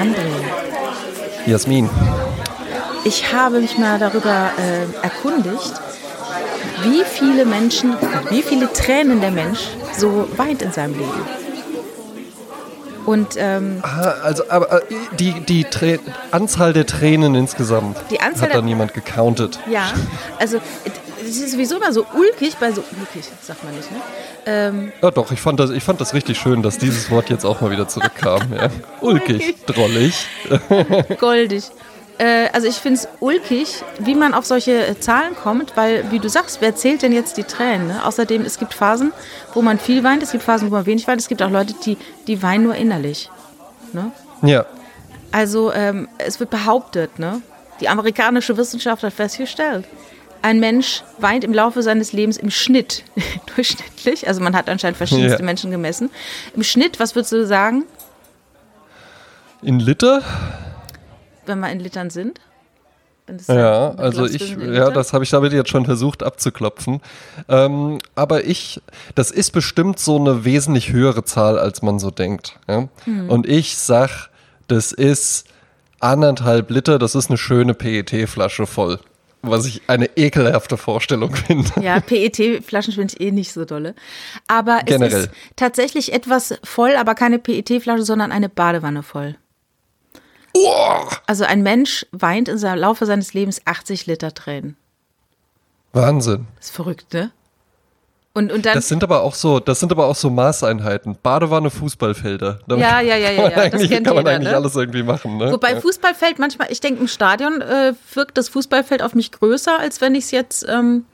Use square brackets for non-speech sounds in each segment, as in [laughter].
André, Jasmin. ich habe mich mal darüber äh, erkundigt, wie viele Menschen, wie viele Tränen der Mensch so weint in seinem Leben. Und ähm, Ah, Also, aber äh, die, die Trä Anzahl der Tränen insgesamt Die Anzahl hat dann jemand gecountet. ja, also es ist sowieso immer so ulkig bei so ulkig, sagt man nicht, ne? Ähm, Ja, doch, ich fand, das, ich fand das richtig schön, dass dieses Wort jetzt auch mal wieder zurückkam. Ja. [laughs] Ulkig, drollig. [laughs] goldig. Äh, also ich finde es ulkig, wie man auf solche äh, Zahlen kommt, weil, wie du sagst, wer zählt denn jetzt die Tränen? Ne? Außerdem, es gibt Phasen, wo man viel weint, es gibt Phasen, wo man wenig weint, es gibt auch Leute, die, die weinen nur innerlich. Ne? Ja. Also ähm, es wird behauptet, ne? die amerikanische Wissenschaft hat festgestellt, ein Mensch weint im Laufe seines Lebens im Schnitt, [laughs] durchschnittlich, also man hat anscheinend verschiedenste Ja. Menschen gemessen, im Schnitt, was würdest du sagen, In Liter? wenn wir in Litern sind? Ja, also ich, ja, das habe ich damit jetzt schon versucht abzuklopfen. Ähm, aber ich, das ist bestimmt so eine wesentlich höhere Zahl, als man so denkt. Ja? Hm. Und ich sag, das ist anderthalb Liter, das ist eine schöne PET-Flasche voll. Was ich eine ekelhafte Vorstellung finde. Ja, PET-Flaschen finde ich eh nicht so dolle. Aber es Generell. ist tatsächlich etwas voll, aber keine PET-Flasche, sondern eine Badewanne voll. Also ein Mensch weint im Laufe seines Lebens 80 Liter Tränen. Wahnsinn. Das ist verrückt, ne? Und, und dann. Das sind aber auch so, das sind aber auch so Maßeinheiten. Badewanne, Fußballfelder. Damit Ja, ja, ja, ja, kann man ja, das kennt kann man jeder, eigentlich ne? alles irgendwie machen. Ne? Wobei ja. Fußballfeld manchmal, ich denke, im Stadion äh, wirkt das Fußballfeld auf mich größer, als wenn ich es jetzt ähm,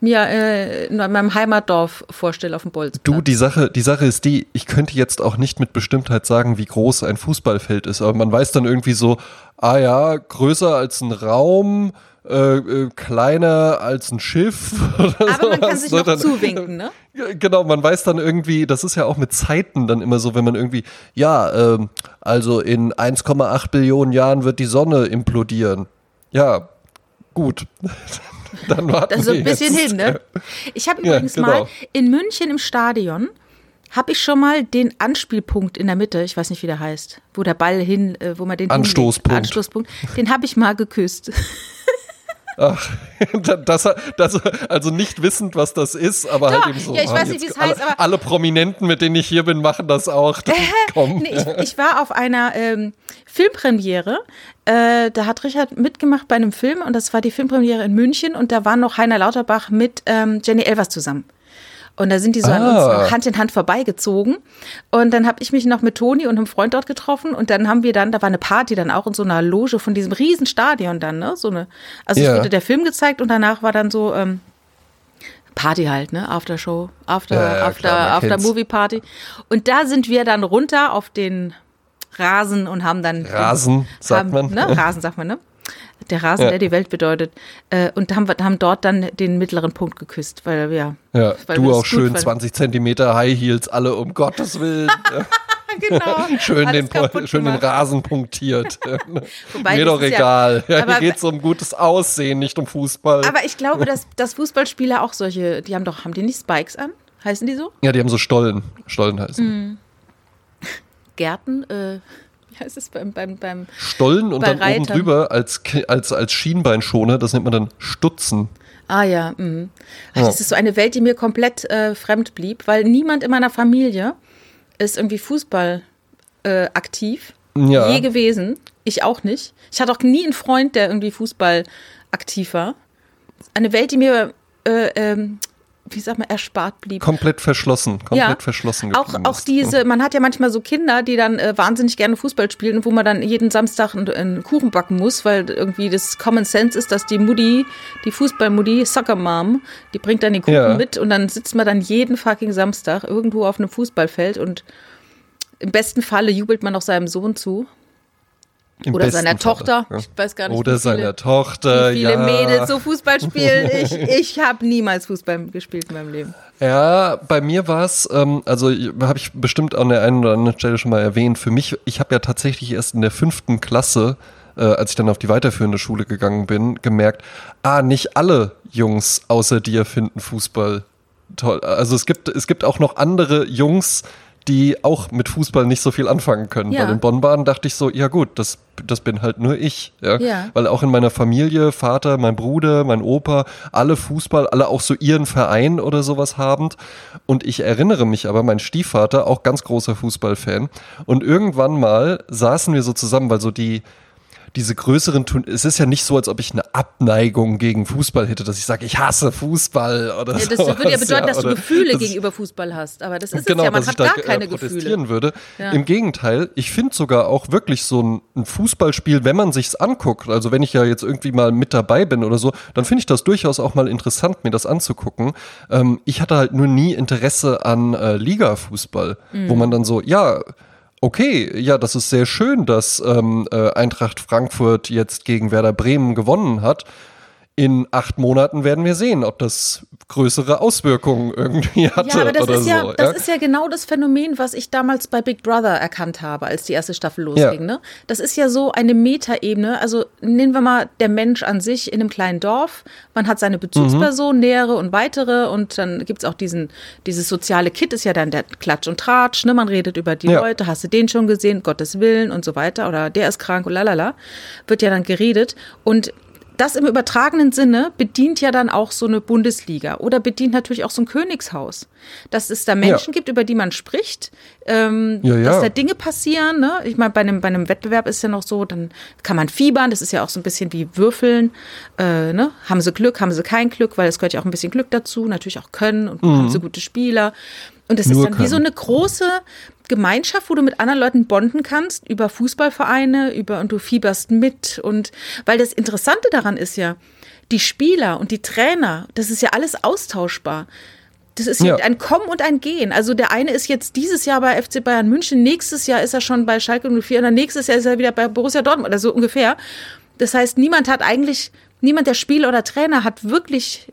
mir äh, in meinem Heimatdorf vorstelle auf dem Bolzplatz. Du, die Sache, die Sache ist die, ich könnte jetzt auch nicht mit Bestimmtheit sagen, wie groß ein Fußballfeld ist, aber man weiß dann irgendwie so, ah ja, größer als ein Raum, äh, äh, kleiner als ein Schiff. [laughs] Oder Aber man kann sowas, sich ne? noch Dann- zuwinken, ne? Genau, man weiß dann irgendwie, das ist ja auch mit Zeiten dann immer so, wenn man irgendwie, ja, ähm, also in 1,8 Billionen Jahren wird die Sonne implodieren. Ja, gut. [laughs] [laughs] dann warten Das ist so ein bisschen jetzt. hin, ne? Ich habe Ja, übrigens genau. mal in München im Stadion habe ich schon mal den Anspielpunkt in der Mitte, ich weiß nicht, wie der heißt, wo der Ball hin, äh, wo man den Anstoßpunkt. Anstoßpunkt. Den habe ich mal geküsst. [laughs] Ach, [laughs] das, das, also nicht wissend, was das ist, aber Doch, halt eben so. ja, ich ah, weiß nicht, wie es heißt, alle, aber- alle Prominenten, mit denen ich hier bin, machen das auch. Komm. Nee, ich, ich war auf einer ähm, Filmpremiere. Äh, da hat Richard mitgemacht bei einem Film und das war die Filmpremiere in München und da war noch Heiner Lauterbach mit ähm, Jenny Elvers zusammen. Und da sind die so an uns Ah. Hand in Hand vorbeigezogen. Und dann habe ich mich noch mit Toni und einem Freund dort getroffen. Und dann haben wir dann, da war eine Party dann auch in so einer Loge von diesem riesen Stadion dann, ne? So eine, also Ja. wurde der Film gezeigt und danach war dann so ähm, Party halt, ne? After Show, After, Ja, ja, After, klar, After. Movie Party. Und da sind wir dann runter auf den Rasen und haben dann. Rasen, sagt haben, man. Ne? Rasen, sagt man, ne? Der Rasen, Ja. der die Welt bedeutet. Äh, und haben, haben dort dann den mittleren Punkt geküsst, weil ja. Ja, weil du auch schön fanden. 20 Zentimeter High Heels, alle um Gottes Willen. [laughs] Genau. schön, den, schön den. Rasen punktiert. [laughs] Wobei, Mir doch egal. Ja, aber- hier geht es um gutes Aussehen, nicht um Fußball. Aber ich glaube, [laughs] dass, dass Fußballspieler auch solche, die haben doch, haben die nicht Spikes an? Heißen die so? ja, die haben so Stollen. Stollen heißen. Mhm. Gärten, äh, wie heißt es beim, beim, beim Stollen und Bei dann oben Reitern. drüber als, als, als Schienbeinschoner, das nennt man dann Stutzen. Ah ja, mhm. Ach, Ja. das ist so eine Welt, die mir komplett äh, fremd blieb, weil niemand in meiner Familie ist irgendwie Fußball äh, aktiv. Ja. Je gewesen. Ich auch nicht. Ich hatte auch nie einen Freund, der irgendwie Fußball aktiv war. Eine Welt, die mir, äh, ähm, wie sagt man, erspart blieb. Komplett verschlossen. Komplett verschlossen auch, auch ist. diese, man hat ja manchmal so Kinder, die dann äh, wahnsinnig gerne Fußball spielen, wo man dann jeden Samstag einen, einen Kuchen backen muss, weil irgendwie das Common Sense ist, dass die Mutti, die Fußballmutti, Soccer Mom, die bringt dann den Kuchen Ja. mit und dann sitzt man dann jeden fucking Samstag irgendwo auf einem Fußballfeld und im besten Falle jubelt man auch seinem Sohn zu. Im Oder seiner Falle, Tochter. ja. Ich weiß gar nicht, Oder wie viele, seiner Tochter, wie viele ja. Mädels so Fußball spielen. [laughs] Ich, ich habe niemals Fußball gespielt in meinem Leben. Ja, bei mir war es, ähm, also habe ich bestimmt an der einen oder anderen Stelle schon mal erwähnt, für mich, ich habe ja tatsächlich erst in der fünften Klasse, äh, als ich dann auf die weiterführende Schule gegangen bin, gemerkt, ah, nicht alle Jungs außer dir finden Fußball toll. Also es gibt, es gibt auch noch andere Jungs, die auch mit Fußball nicht so viel anfangen können. Ja. Weil in Bonn-Baden dachte ich so, ja gut, das, das bin halt nur ich. Ja? Ja. Weil auch in meiner Familie, Vater, mein Bruder, mein Opa, alle Fußball, alle auch so ihren Verein oder sowas habend. Und ich erinnere mich aber, mein Stiefvater, auch ganz großer Fußballfan. Und irgendwann mal saßen wir so zusammen, weil so die, diese größeren Turn es ist ja nicht so, als ob ich eine Abneigung gegen Fußball hätte, dass ich sage, ich hasse Fußball oder Ja, das würde ja bedeuten, dass du Gefühle das- gegenüber Fußball hast. Aber das ist genau, es ja, man dass hat ich gar da keine äh, Gefühle. protestieren würde. Ja. Im Gegenteil, ich finde sogar auch wirklich so ein, ein Fußballspiel, wenn man sich's anguckt, also wenn ich ja jetzt irgendwie mal mit dabei bin oder so, dann finde ich das durchaus auch mal interessant, mir das anzugucken. Ähm, ich hatte halt nur nie Interesse an äh, Liga-Fußball, wo Mhm. man dann so, ja, Okay, ja, das ist sehr schön, dass ähm, äh, Eintracht Frankfurt jetzt gegen Werder Bremen gewonnen hat. In acht Monaten werden wir sehen, ob das größere Auswirkungen irgendwie hatte Ja, aber das, oder ist ja, so. das ist ja genau das Phänomen, was ich damals bei Big Brother erkannt habe, als die erste Staffel losging. Ja. Ne? Das ist ja so eine Metaebene. Also nehmen wir mal der Mensch an sich in einem kleinen Dorf. Man hat seine Bezugsperson, nähere und weitere. Und dann gibt's auch diesen, dieses soziale Kit, ist ja dann der Klatsch und Tratsch. Ne? Man redet über die Ja. Leute, hast du den schon gesehen, Gottes Willen und so weiter. Oder der ist krank und lalala. Wird ja dann geredet. Und das im übertragenen Sinne bedient ja dann auch so eine Bundesliga oder bedient natürlich auch so ein Königshaus. Dass es da Menschen gibt, über die man spricht, ähm, Ja, ja. dass da Dinge passieren. Ne? Ich meine, bei einem, bei einem Wettbewerb ist ja noch so, dann kann man fiebern, das ist ja auch so ein bisschen wie Würfeln. Äh, ne? Haben sie Glück, haben sie kein Glück, weil es gehört ja auch ein bisschen Glück dazu, natürlich auch Können und haben sie gute Spieler. Und das ist dann wie so Können. eine große Gemeinschaft, wo du mit anderen Leuten bonden kannst über Fußballvereine, über und du fieberst mit und weil das Interessante daran ist ja, die Spieler und die Trainer, das ist ja alles austauschbar. Das ist Ja. ein Kommen und ein Gehen. Also der eine ist jetzt dieses Jahr bei FC Bayern München, nächstes Jahr ist er schon bei Schalke 04 und dann nächstes Jahr ist er wieder bei Borussia Dortmund oder so ungefähr. Das heißt, niemand hat eigentlich, niemand der Spieler oder Trainer hat wirklich,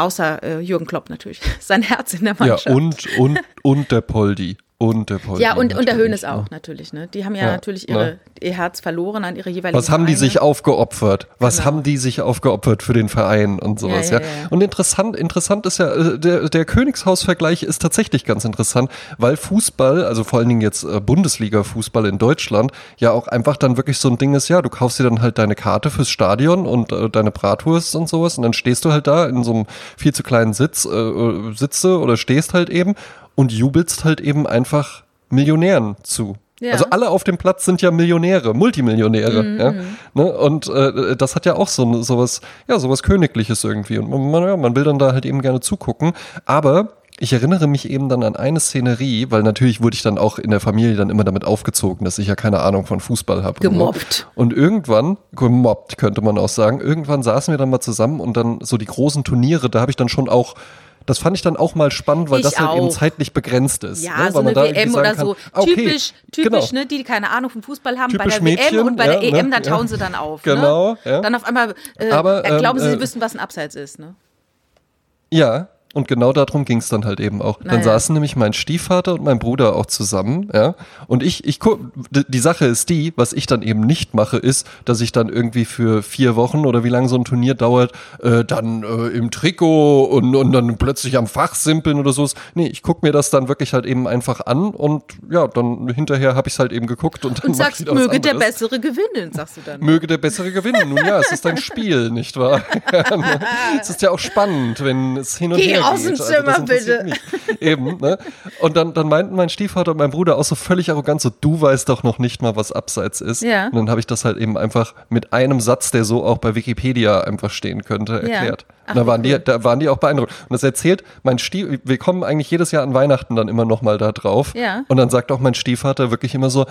außer äh, Jürgen Klopp natürlich, [laughs] sein Herz in der Ja, Mannschaft. und, und, und der Poldi. Und der Poldi. Ja, und, und der Hönes ne? auch, natürlich. Ne? Die haben ja, Ja, natürlich ne? ihre, ihr Herz verloren an ihre jeweiligen Was haben die Vereine. sich aufgeopfert? Was Genau. haben die sich aufgeopfert für den Verein und sowas, Ja, ja? ja, ja. Und interessant, interessant ist ja, äh, der, der Königshaus-Vergleich ist tatsächlich ganz interessant, weil Fußball, also vor allen Dingen jetzt äh, Bundesliga-Fußball in Deutschland, ja auch einfach dann wirklich so ein Ding ist, ja, du kaufst dir dann halt deine Karte fürs Stadion und äh, deine Bratwurst und sowas und dann stehst du halt da in so einem viel zu kleinen Sitz, äh, äh, sitze oder stehst halt eben und jubelst halt eben einfach Millionären zu. Ja. Also alle auf dem Platz sind ja Millionäre, Multimillionäre. Mhm, ja? Ne? Und äh, das hat ja auch so sowas, ja, sowas Königliches irgendwie. Und man, ja, man will dann da halt eben gerne zugucken. Aber ich erinnere mich eben dann an eine Szenerie, weil natürlich wurde ich dann auch in der Familie dann immer damit aufgezogen, dass ich ja keine Ahnung von Fußball habe. Gemobbt. Und irgendwann, gemobbt könnte man auch sagen, irgendwann saßen wir dann mal zusammen und dann so die großen Turniere, da habe ich dann schon auch das fand ich dann auch mal spannend, weil Ich das halt eben auch. zeitlich begrenzt ist. Ja, ne? So man eine da WM oder kann, so. ah, okay, typisch, typisch, genau. ne, die, die keine Ahnung vom Fußball haben, Typisch bei der Mädchen, WM und bei der ja, EM, ne, dann tauen ja. sie dann auf. Genau, Ne? ja. Dann auf einmal äh, Aber, äh, glauben ähm, sie, sie äh, wüssten, was ein Abseits ist. Ne? Ja, und genau darum ging es dann halt eben auch. Dann Naja. saßen nämlich mein Stiefvater und mein Bruder auch zusammen, ja. Und ich, ich guck, die Sache ist die, was ich dann eben nicht mache, ist, dass ich dann irgendwie für vier Wochen oder wie lange so ein Turnier dauert, äh, dann äh, im Trikot und, und dann plötzlich am Fach simpeln oder so. Nee, ich guck mir das dann wirklich halt eben einfach an und ja, dann hinterher habe ich es halt eben geguckt und dann Und sagst, wieder möge der. Bessere gewinnen, sagst du dann. Möge der Bessere gewinnen. Nun ja, es ist ein Spiel, nicht wahr? [laughs] es ist ja auch spannend, wenn es hin und Geh her aus geht. dem Zimmer, das interessiert bitte. Mich. Eben, ne? Und dann, dann meinten mein Stiefvater und mein Bruder auch so völlig arrogant, so du weißt doch noch nicht mal, was Abseits ist. Ja. Und dann habe ich das halt eben einfach mit einem Satz, der so auch bei Wikipedia einfach stehen könnte, erklärt. Ach, und da waren, die, da waren die auch beeindruckt. Und das erzählt mein Stief, wir kommen eigentlich jedes Jahr an Weihnachten dann immer nochmal da drauf. Ja. Und dann sagt auch mein Stiefvater wirklich immer so,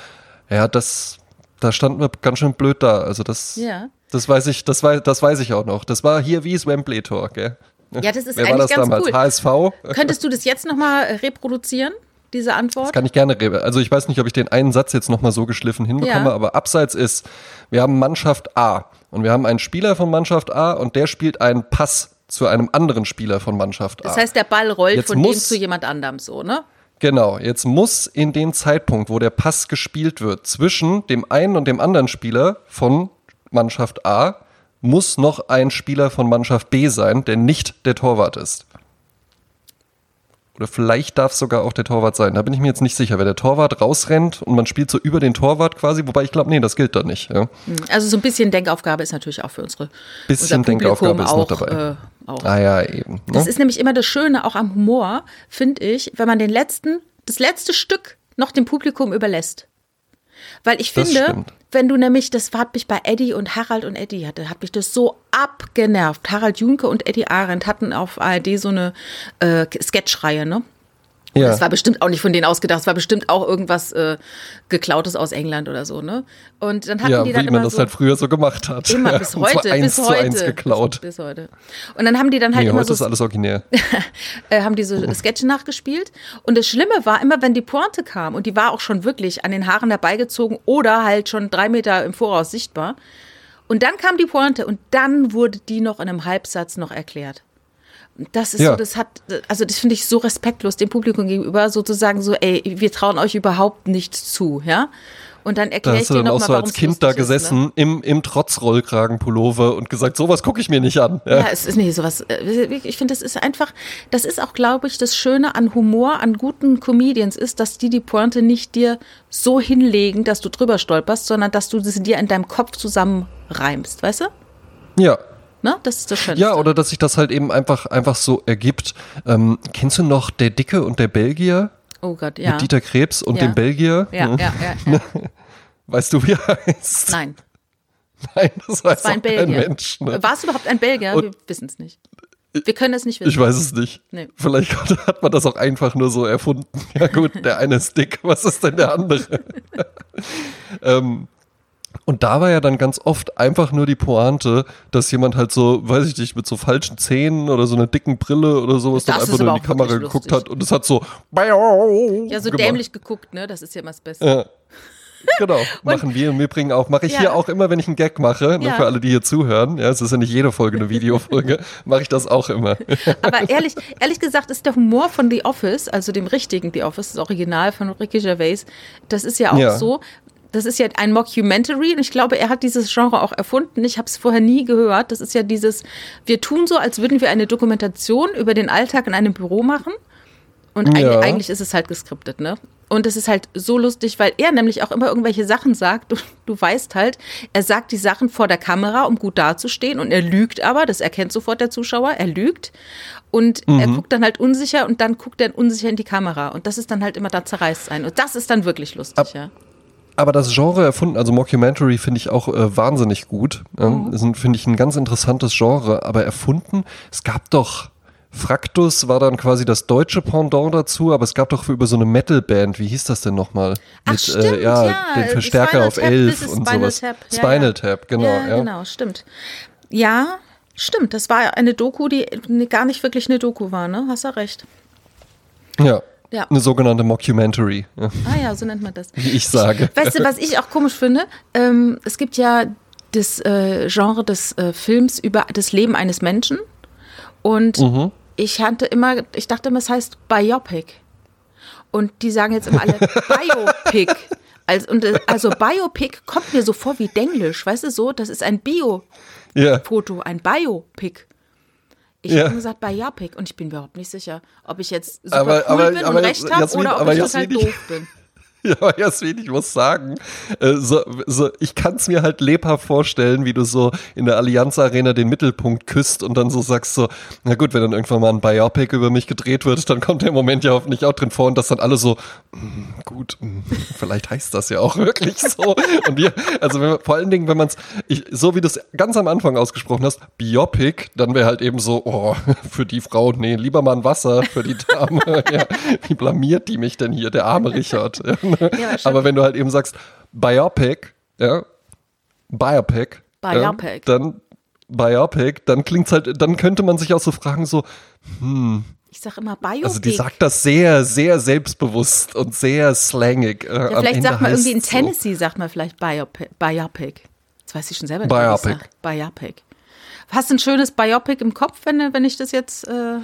ja, das, da standen wir ganz schön blöd da. Also das, Ja. das weiß ich, das weiß, das weiß ich auch noch. Das war hier wie das Wembley Tor, gell? Ja, das ist Wer war eigentlich das ganz damals? cool. HSV? [laughs] Könntest du das jetzt nochmal reproduzieren, diese Antwort? Das kann ich gerne. Also ich weiß nicht, ob ich den einen Satz jetzt nochmal so geschliffen hinbekomme, Ja. aber abseits ist, wir haben Mannschaft A und wir haben einen Spieler von Mannschaft A und der spielt einen Pass zu einem anderen Spieler von Mannschaft A. Das heißt, der Ball rollt Jetzt von dem zu jemand anderem so, ne? Genau, jetzt muss in dem Zeitpunkt, wo der Pass gespielt wird, zwischen dem einen und dem anderen Spieler von Mannschaft A, muss noch ein Spieler von Mannschaft B sein, der nicht der Torwart ist. Oder vielleicht darf es sogar auch der Torwart sein. Da bin ich mir jetzt nicht sicher. Wenn der Torwart rausrennt und man spielt so über den Torwart quasi, wobei ich glaube, nee, das gilt da nicht. Ja. Also so ein bisschen Denkaufgabe ist natürlich auch für unsere bisschen Denkaufgabe ist auch, noch dabei. Äh, auch. Ah ja, eben. Ne? Das ist nämlich immer das Schöne auch am Humor, finde ich, wenn man den letzten, das letzte Stück noch dem Publikum überlässt. Weil ich finde, wenn du nämlich, das hat mich bei Eddie und Harald und Eddie hatte, hat mich das so abgenervt. Harald Junke und Eddie Arendt hatten auf ARD so eine äh, Sketchreihe, ne? Ja. Das war bestimmt auch nicht von denen ausgedacht, es war bestimmt auch irgendwas äh, geklautes aus England oder so, ne? Und dann hatten ja, die wie dann man immer das so, halt früher so gemacht hat. immer bis heute, eins bis zu heute, eins geklaut. Bis, bis heute. Und dann haben die dann halt Nee, immer heute so ist alles originär. [laughs] äh, haben diese Sketche nachgespielt. Und das Schlimme war immer, wenn die Pointe kam, und die war auch schon wirklich an den Haaren herbeigezogen oder halt schon drei Meter im Voraus sichtbar. Und dann kam die Pointe und dann wurde die noch in einem Halbsatz noch erklärt. Das ist Ja. so, das hat, also das finde ich so respektlos dem Publikum gegenüber, sozusagen so, ey, wir trauen euch überhaupt nichts zu, ja? Und dann Da erkläre ich hast du dir dann auch nochmal, so warum als Kind da gesessen im, im Trotzrollkragenpullover und gesagt, sowas gucke ich mir nicht an. Ja. Ja, es ist nee, sowas. äh, Ich finde, das ist einfach, das ist auch, glaube ich, das Schöne an Humor, an guten Comedians ist, dass die die Pointe nicht dir so hinlegen, dass du drüber stolperst, sondern dass du sie dir in deinem Kopf zusammenreimst, weißt du? ja. Ne? Das ist das Schönste. Ja, oder dass sich das halt eben einfach, einfach so ergibt. Ähm, kennst du noch Der Dicke und der Belgier? Oh Gott, ja. Mit Dieter Krebs und Ja. dem Belgier? ja, Hm? ja, ja, ja. [laughs] Weißt du, wie er heißt? Nein, Nein, das es war ein kein Belgier. Mensch. Ne? War es überhaupt ein Belgier? Und- Wir wissen es nicht. Wir können es nicht wissen. Ich weiß es nicht. Nee. Vielleicht hat man das auch einfach nur so erfunden. Ja gut, der eine ist dick, was ist denn der andere? [laughs] ähm, und da war ja dann ganz oft einfach nur die Pointe, dass jemand halt so, weiß ich nicht, mit so falschen Zähnen oder so einer dicken Brille oder sowas Das dann einfach nur in die Kamera geguckt hat und es hat so ja, so gemacht. dämlich geguckt, ne? Das ist ja immer das Beste. Ja. Genau, [laughs] machen wir im Übrigen auch. Mache ich Ja. hier auch immer, wenn ich einen Gag mache, ne, Ja. für alle, die hier zuhören. Ja, es ist ja nicht jede Folge eine Videofolge, [laughs] mache ich das auch immer. Aber [laughs] ehrlich, ehrlich gesagt ist der Humor von The Office, also dem richtigen The Office, das Original von Ricky Gervais, das ist ja auch Ja. so, das ist ja ein Mockumentary und ich glaube, er hat dieses Genre auch erfunden. Ich habe es vorher nie gehört. Das ist ja dieses, wir tun so, als würden wir eine Dokumentation über den Alltag in einem Büro machen. Und eigentlich, Ja. eigentlich ist es halt geskriptet, ne? Und es ist halt so lustig, weil er nämlich auch immer irgendwelche Sachen sagt. Du, du weißt halt, er sagt die Sachen vor der Kamera, um gut dazustehen. Und er lügt aber, das erkennt sofort der Zuschauer, er lügt. Und er guckt dann halt unsicher und dann guckt er unsicher in die Kamera. Und das ist dann halt immer, da zerreißt ein. Und das ist dann wirklich lustig, Ab- ja. Aber das Genre erfunden, also Mockumentary finde ich auch äh, wahnsinnig gut. Ähm, finde ich, ein ganz interessantes Genre. Aber erfunden, es gab doch, Fraktus war dann quasi das deutsche Pendant dazu, aber es gab doch für über so eine Metalband, wie hieß das denn nochmal? Ach, Mit, stimmt, äh, ja, ja, den äh, Verstärker auf Tap, 11 this is und Spinal sowas. Tap, ja, Spinal. Tap, genau. Ja, genau, stimmt. Ja, stimmt. Das war eine Doku, die gar nicht wirklich eine Doku war, ne? Hast du recht. ja. Ja. Eine sogenannte Mockumentary, ja, Ah ja, so nennt man das. wie ich sage. Weißt du, was ich auch komisch finde? Ähm, es gibt ja das äh, Genre des äh, Films über das Leben eines Menschen. Und Mhm. ich hatte immer, ich dachte immer, es heißt Biopic. Und die sagen jetzt immer alle [laughs] Biopic. Also, und, äh, also Biopic kommt mir so vor wie Denglisch, weißt du so? Das ist ein Bio-Foto, Ja. ein Biopic. Ich Ja. habe gesagt Biopic und ich bin überhaupt nicht sicher, ob ich jetzt super Aber- cool aber- bin aber und recht habe Jasmin, oder ob aber ich total Jasmin, doof bin. [laughs] Ja, Jasmin, ich muss sagen, äh, so, so, ich kann es mir halt lebhaft vorstellen, wie du so in der Allianz Arena den Mittelpunkt küsst und dann so sagst so, na gut, wenn dann irgendwann mal ein Biopic über mich gedreht wird, dann kommt der Moment ja hoffentlich auch drin vor und dass dann alle so, "Mm, gut, mm, vielleicht heißt das ja auch wirklich so. [laughs] Und wir, also wenn, vor allen Dingen, wenn man es, so wie du es ganz am Anfang ausgesprochen hast, Biopic, dann wäre halt eben so, oh, für die Frau, nee, lieber mal ein Wasser für die Dame. [laughs] ja, wie blamiert die mich denn hier, der arme Richard? Ja. [laughs] Aber wenn du halt eben sagst, Biopic, ja, Biopic, Biopic. Ja, dann Biopic, dann klingt's halt, dann könnte man sich auch so fragen, so, Ich sage immer Biopic. also die sagt das sehr, sehr selbstbewusst und sehr slangig. Äh, Ja, vielleicht sagt man irgendwie in heißt's so. Tennessee, sagt man vielleicht Biopic. Biopic. Das weiß ich schon selber nicht. Biopic. sag. Biopic. Hast du ein schönes Biopic im Kopf, wenn, wenn ich das jetzt. Äh,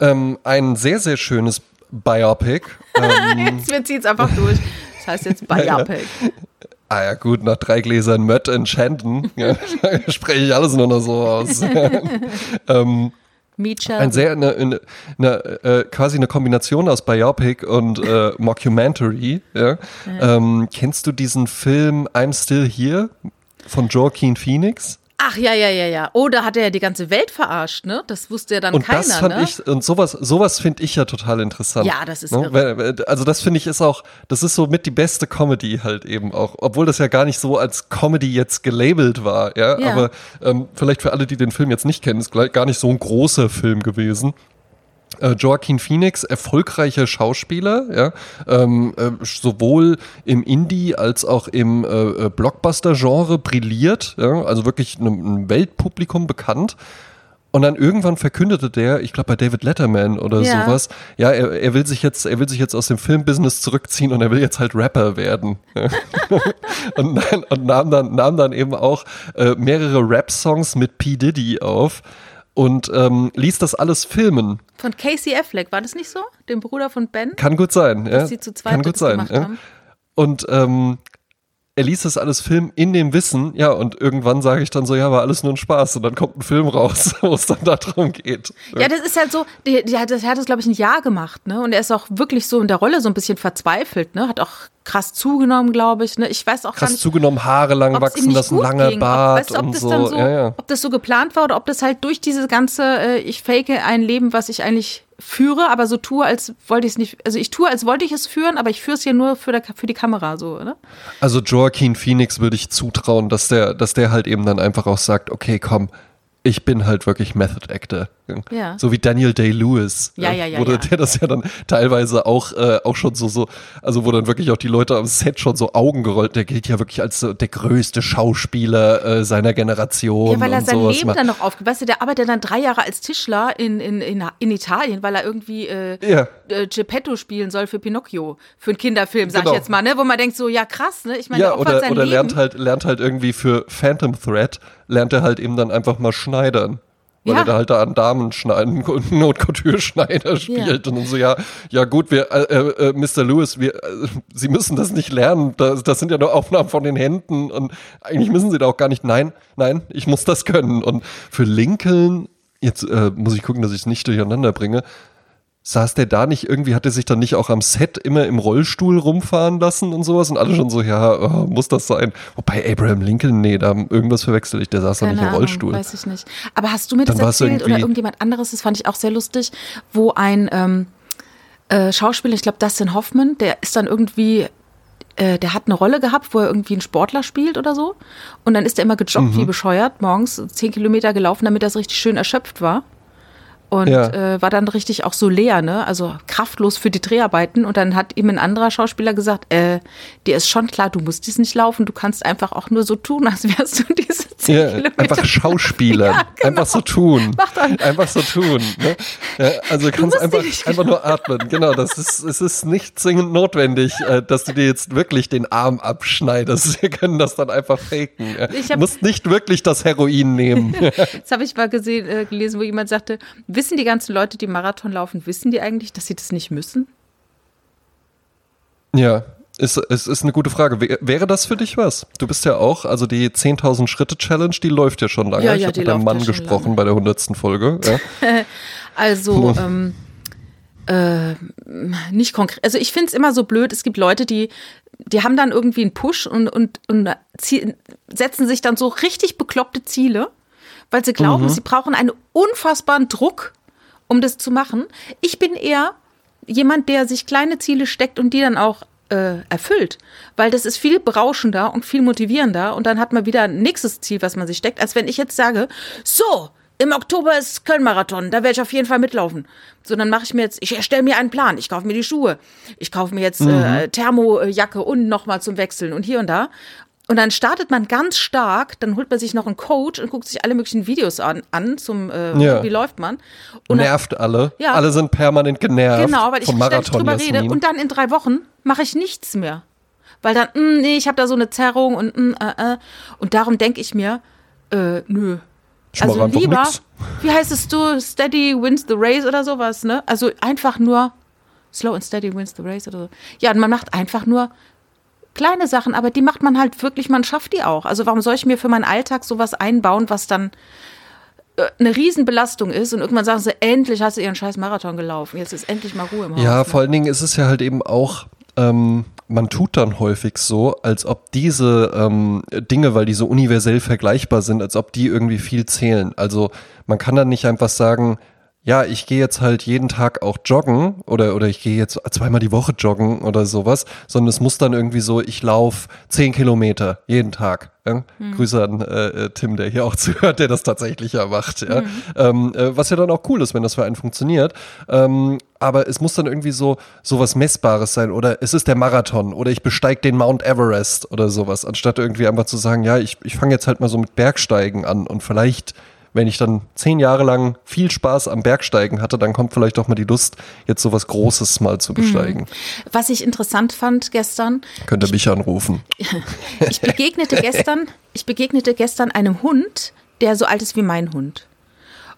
Ähm, ein sehr, sehr schönes Biopic. [laughs] ähm, jetzt wir ziehen es einfach durch. Das heißt jetzt [laughs] Biopic. ah ja, gut, nach drei Gläsern Mött in Shandon [laughs] ja, spreche ich alles nur noch so aus. ähm, Meet Ein sehr, eine, eine, eine, äh, quasi eine Kombination aus Biopic und äh, Mockumentary. Ja? Ähm, kennst du diesen Film I'm Still Here von Joaquin Phoenix? Ach ja, ja, ja, ja. Oh, da hat er ja die ganze Welt verarscht, ne? Das wusste ja dann und keiner, das fand ne? ich und sowas sowas finde ich ja total interessant. Ja, das ist ne? irre. Also das finde ich ist auch das ist so mit die beste Comedy halt eben auch, obwohl das ja gar nicht so als Comedy jetzt gelabelt war, ja, Ja. aber ähm, vielleicht für alle, die den Film jetzt nicht kennen, ist gar nicht so ein großer Film gewesen. Äh, Joaquin Phoenix, erfolgreicher Schauspieler, ja, ähm, äh, sowohl im Indie als auch im äh, äh, Blockbuster-Genre brilliert, ja, also wirklich einem, Weltpublikum bekannt. Und dann irgendwann verkündete der, ich glaube bei David Letterman oder Ja. sowas, ja, er, er will sich jetzt, er will sich jetzt aus dem Filmbusiness zurückziehen und er will jetzt halt Rapper werden. [laughs] Und, nein, und nahm dann, nahm dann eben auch äh, mehrere Rap-Songs mit P. Diddy auf und ähm, ließ das alles filmen. Von Casey Affleck, war das nicht so? Dem Bruder von Ben? Kann gut sein, ja. Dass sie zu zweit Kann gut sein. gemacht Ja. haben. Und ähm, er ließ das alles filmen in dem Wissen, ja, und irgendwann sage ich dann so, ja, war alles nur ein Spaß. Und dann kommt ein Film raus, [laughs] wo es dann darum geht. Ja, das ist halt so, die, die hat, das, er hat das, glaube ich, ein Jahr gemacht, ne? Und er ist auch wirklich so in der Rolle so ein bisschen verzweifelt, ne? Hat auch krass zugenommen, glaube ich, ne? Ich weiß auch gar Krass nicht, zugenommen, Haare lang wachsen lassen, gut langer ging. Bart ob, weißt ob und das so. dann so, ja, ja. ob das so geplant war oder ob das halt durch diese ganze, äh, ich fake ein Leben, was ich eigentlich führe, aber so tue, als wollte ich es nicht, also ich tue, als wollte ich es führen, aber ich führe es ja nur für, der, für die Kamera, so, ne? Also Joaquin Phoenix würde ich zutrauen, dass der, dass der halt eben dann einfach auch sagt, okay, komm, ich bin halt wirklich Method Actor. Ja. So wie Daniel Day-Lewis. Ja, ja, ja, Wo der, ja. der das ja dann teilweise auch, äh, auch schon so, so, also wo dann wirklich auch die Leute am Set schon so Augen gerollt, der gilt ja wirklich als so der größte Schauspieler äh, seiner Generation. Ja, weil er sein Leben macht. dann noch. Weißt du, der arbeitet dann drei Jahre als Tischler in, in, in, in Italien, weil er irgendwie äh, Ja. äh, Geppetto spielen soll für Pinocchio. Für einen Kinderfilm, sag Genau. ich jetzt mal, ne? Wo man denkt so, ja krass, ne? Ich meine, Ja, oder, sein oder Leben. lernt halt, lernt halt irgendwie für Phantom Thread, lernt er halt eben dann einfach mal schneidern. Weil Ja. er da halt da an Damen schneiden [laughs] und Not-Couture-Schneider spielt. Und dann so, ja, ja gut, wir, äh, äh, Mr. Lewis, wir, äh, Sie müssen das nicht lernen. Das, das sind ja nur Aufnahmen von den Händen und eigentlich müssen Sie da auch gar nicht. Nein, nein, ich muss das können. Und für Lincoln, jetzt äh, muss ich gucken, dass ich es nicht durcheinander bringe, saß der da nicht irgendwie, hat er sich dann nicht auch am Set immer im Rollstuhl rumfahren lassen und sowas und alle schon so, ja, oh, muss das sein? Wobei Abraham Lincoln, nee, da irgendwas verwechsel ich, der saß da nicht im Ahnung, Rollstuhl. weiß ich nicht. Aber hast du mir das Dann war's erzählt oder irgendjemand anderes? Das fand ich auch sehr lustig, wo ein ähm, äh, Schauspieler, ich glaube Dustin Hoffman, der ist dann irgendwie, äh, der hat eine Rolle gehabt, wo er irgendwie einen Sportler spielt oder so. Und dann ist er immer gejoggt Mhm. wie bescheuert, morgens zehn Kilometer gelaufen, damit er so richtig schön erschöpft war. Und Ja. äh, war dann richtig auch so leer, ne? Also kraftlos für die Dreharbeiten. Und dann hat ihm ein anderer Schauspieler gesagt, äh, dir ist schon klar, du musst dies nicht laufen, du kannst einfach auch nur so tun, als wärst du [laughs] diese zehn Ja, Kilometer. einfach Schauspieler, [laughs] Ja, genau. einfach so tun, Mach doch. einfach so tun. Ne? Ja, also du kannst einfach, einfach nur [laughs] atmen. Genau, das ist, es ist nicht zwingend notwendig, äh, dass du dir jetzt wirklich den Arm abschneidest. Wir können das dann einfach faken. Du musst nicht wirklich das Heroin nehmen. Das habe ich mal gesehen, äh, gelesen, wo jemand sagte, wissen die ganzen Leute, die Marathon laufen, wissen die eigentlich, dass sie das nicht müssen? Ja, ist, es ist eine gute Frage. Wär- Wäre das für dich was? Du bist ja auch, also die 10.000 Schritte Challenge, die läuft ja schon lange. Ja, ich ja, habe mit deinem Mann ja gesprochen lange. bei der 100. Folge. Ja. [laughs] Also, ähm, äh, nicht konkret. Also ich finde es immer so blöd, es gibt Leute, die, die haben dann irgendwie einen Push und, und, und setzen sich dann so richtig bekloppte Ziele, weil sie glauben, sie brauchen einen unfassbaren Druck, um das zu machen. Ich bin eher jemand, der sich kleine Ziele steckt und die dann auch äh, erfüllt, weil das ist viel berauschender und viel motivierender und dann hat man wieder ein nächstes Ziel, was man sich steckt, als wenn ich jetzt sage, so, im Oktober ist Köln-Marathon, da werde ich auf jeden Fall mitlaufen. So, dann mache ich mir jetzt, ich erstelle mir einen Plan, ich kaufe mir die Schuhe, ich kaufe mir jetzt äh, Thermojacke und nochmal zum Wechseln und hier und da. Und dann startet man ganz stark, dann holt man sich noch einen Coach und guckt sich alle möglichen Videos an, an zum, äh, Ja. wie läuft man. Und dann, Nervt alle. Ja. Alle sind permanent genervt Genau, weil ich ständig drüber rede Jasmin. und dann in drei Wochen mache ich nichts mehr. Weil dann, mm, nee, ich habe da so eine Zerrung und mm, äh, äh. und darum denke ich mir, äh, nö. Ich Also lieber, nix. wie heißt es du, steady wins the race oder sowas, ne? Also einfach nur slow and steady wins the race oder so. Ja, und man macht einfach nur kleine Sachen, aber die macht man halt wirklich, man schafft die auch. Also warum soll ich mir für meinen Alltag sowas einbauen, was dann äh, eine Riesenbelastung ist und irgendwann sagen sie, endlich hast du ihren scheiß Marathon gelaufen, jetzt ist endlich mal Ruhe im Haus. Ja, ne? vor allen Dingen ist es ja halt eben auch, ähm, man tut dann häufig so, als ob diese ähm, Dinge, weil die so universell vergleichbar sind, als ob die irgendwie viel zählen. Also man kann dann nicht einfach sagen, ja, ich gehe jetzt halt jeden Tag auch joggen oder, oder ich gehe jetzt zweimal die Woche joggen oder sowas, sondern es muss dann irgendwie so, ich laufe zehn Kilometer jeden Tag. Ja? Mhm. Grüße an äh, äh, Tim, der hier auch [laughs] zuhört, der das tatsächlich ja macht. Ja? Mhm. Ähm, äh, was ja dann auch cool ist, wenn das für einen funktioniert. Ähm, aber es muss dann irgendwie so sowas Messbares sein oder es ist der Marathon oder ich besteige den Mount Everest oder sowas, anstatt irgendwie einfach zu sagen, ja, ich, ich fange jetzt halt mal so mit Bergsteigen an und vielleicht wenn ich dann zehn Jahre lang viel Spaß am Bergsteigen hatte, dann kommt vielleicht auch mal die Lust, jetzt sowas Großes mal zu besteigen. Was ich interessant fand gestern. Könnt ihr mich anrufen. [laughs] ich begegnete gestern, ich begegnete gestern einem Hund, der so alt ist wie mein Hund.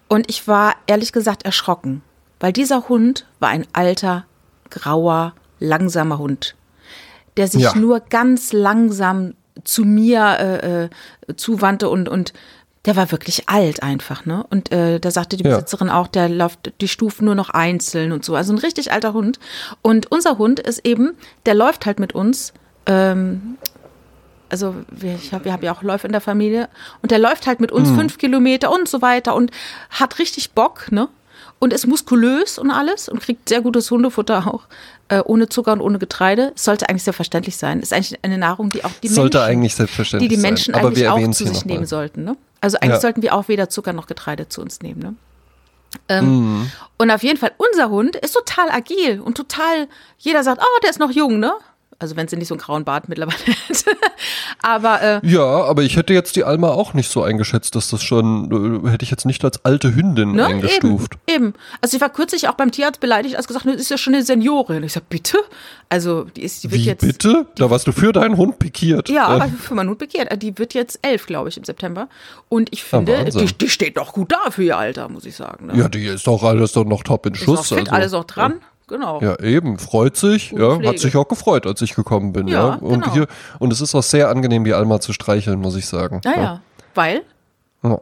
Und ich war ehrlich gesagt erschrocken, weil dieser Hund war ein alter, grauer, langsamer Hund, der sich ja. nur ganz langsam zu mir äh, äh, zuwandte und, und der war wirklich alt einfach, ne? Und äh, da sagte die Besitzerin ja. auch, der läuft die Stufen nur noch einzeln und so. Also ein richtig alter Hund. Und unser Hund ist eben, der läuft halt mit uns. Ähm, also ich habe hab ja auch Läufe in der Familie und der läuft halt mit uns mhm. fünf Kilometer und so weiter und hat richtig Bock, ne? Und ist muskulös und alles und kriegt sehr gutes Hundefutter auch, äh, ohne Zucker und ohne Getreide. Sollte eigentlich selbstverständlich sein. Ist eigentlich eine Nahrung, die auch die sollte Menschen, eigentlich selbstverständlich die die Menschen sein. eigentlich auch zu sich nehmen sollten, ne? Also eigentlich ja. sollten wir auch weder Zucker noch Getreide zu uns nehmen. Ne? Ähm, mm. Und auf jeden Fall, unser Hund ist total agil und total, jeder sagt, oh, der ist noch jung, ne? Also wenn sie nicht so einen grauen Bart mittlerweile [laughs] hat. aber äh, ja, aber ich hätte jetzt die Alma auch nicht so eingeschätzt, dass das schon äh, hätte ich jetzt nicht als alte Hündin ne? eingestuft. Eben, eben. Also ich war kürzlich auch beim Tierarzt beleidigt, als gesagt, das ist ja schon eine Seniorin. Ich sag, bitte? Also die ist, die wird Wie, jetzt. Bitte? Da warst du für deinen Hund pikiert. Ja, äh. für meinen Hund pikiert. Die wird jetzt elf, glaube ich, im September. Und ich finde, ja, die, die, steht doch gut da für ihr Alter, muss ich sagen. Ne? Ja, die ist doch alles doch noch top in Schuss. Ist noch fit, also. alles auch dran. Ja. Genau. Ja, eben, freut sich, ja, hat sich auch gefreut, als ich gekommen bin, ja. ja. Und genau. hier, und es ist auch sehr angenehm, die Alma zu streicheln, muss ich sagen. Ah, ja, ja. weil? Ja.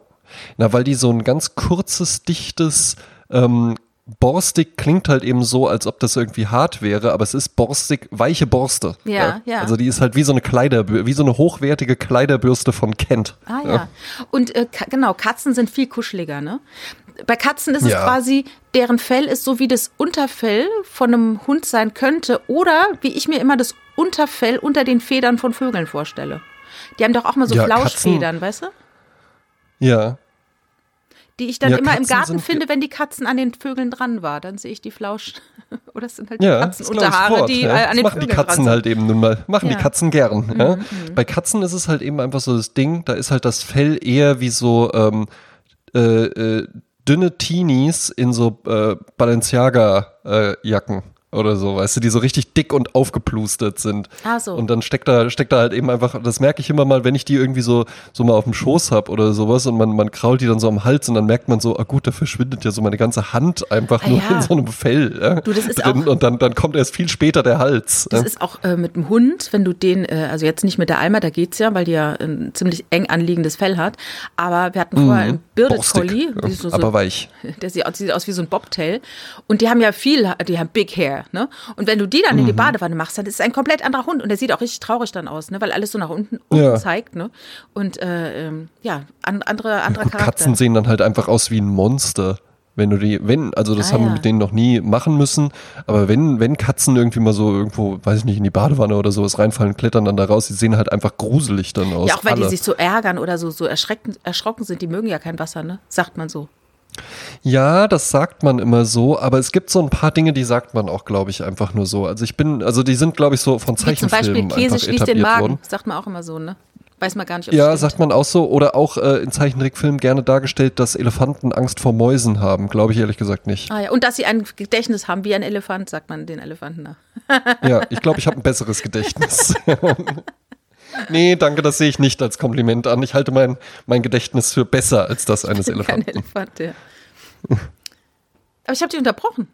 Na, weil die so ein ganz kurzes, dichtes, ähm, borstig klingt halt eben so, als ob das irgendwie hart wäre, aber es ist borstig, weiche Borste. Ja, ja. ja. Also die ist halt wie so eine Kleiderbürste, wie so eine hochwertige Kleiderbürste von Kent. Ah ja. ja. Und äh, genau, Katzen sind viel kuscheliger, ne? Bei Katzen ist es quasi, deren Fell ist so wie das Unterfell von einem Hund sein könnte oder wie ich mir immer das Unterfell unter den Federn von Vögeln vorstelle. Die haben doch auch mal so ja, Flauschfedern, weißt du? Ja. Die ich dann ja, immer Katzen im Garten finde, wenn die Katzen an den Vögeln dran war. Dann sehe ich die Flausch. [laughs] Oder es sind halt die ja, Katzen unter Haare, die ja. Äh, an den machen Vögeln die Katzen halt eben nun mal. Machen ja. die Katzen gern. Mhm, ja. Mhm. Bei Katzen ist es halt eben einfach so das Ding, da ist halt das Fell eher wie so ähm, äh, äh, dünne Teenies in so äh, Balenciaga-Jacken. Oder so, weißt du, die so richtig dick und aufgeplustert sind. Ah, so. Und dann steckt da, steckt da halt eben einfach, das merke ich immer mal, wenn ich die irgendwie so, so mal auf dem Schoß hab oder sowas und man, man krault die dann so am Hals und dann merkt man so, ah gut, da verschwindet ja so meine ganze Hand einfach ah, nur ja. in so einem Fell. Ja, du, das ist drin, auch, und dann, dann kommt erst viel später der Hals. Das ja. ist auch äh, mit dem Hund, wenn du den, äh, also jetzt nicht mit der Alma, da geht's ja, weil die ja ein ziemlich eng anliegendes Fell hat, aber wir hatten vorher mhm. einen Bearded Collie. So, so, aber weich. [laughs] Der sieht, sieht aus wie so ein Bobtail und die haben ja viel, die haben Big Hair, ne? Und wenn du die dann in die mhm. Badewanne machst, dann ist es ein komplett anderer Hund und der sieht auch richtig traurig dann aus, ne? weil alles so nach unten, unten ja. zeigt. Ne? Und äh, ähm, ja, an, andere, andere Charakter. Katzen sehen dann halt einfach aus wie ein Monster. Wenn du die, wenn, also das ah, haben wir mit denen noch nie machen müssen, aber wenn, wenn Katzen irgendwie mal so irgendwo, weiß ich nicht, in die Badewanne oder sowas reinfallen, klettern dann da raus, die sehen halt einfach gruselig dann aus. Ja, auch weil alle. die sich so ärgern oder so, so erschrecken, erschrocken sind, die mögen ja kein Wasser, ne? Sagt man so. Ja, das sagt man immer so, aber es gibt so ein paar Dinge, die sagt man auch, glaube ich, einfach nur so. Also ich bin, also die sind, glaube ich, so von Zeichenfilmen Wie zum Beispiel Käse schließt den Magen, worden. sagt man auch immer so, ne? Weiß man gar nicht, ob Ja, sagt man auch so. Oder auch äh, in Zeichentrickfilmen gerne dargestellt, dass Elefanten Angst vor Mäusen haben. Glaube ich ehrlich gesagt nicht. Ah ja, und dass sie ein Gedächtnis haben wie ein Elefant, sagt man den Elefanten nach. ja, ich glaube, ich habe ein besseres Gedächtnis. [laughs] Nee, danke, das sehe ich nicht als Kompliment an. Ich halte mein, mein Gedächtnis für besser als das eines [laughs] Elefanten. Kein Elefant, ja. Aber ich habe dich unterbrochen.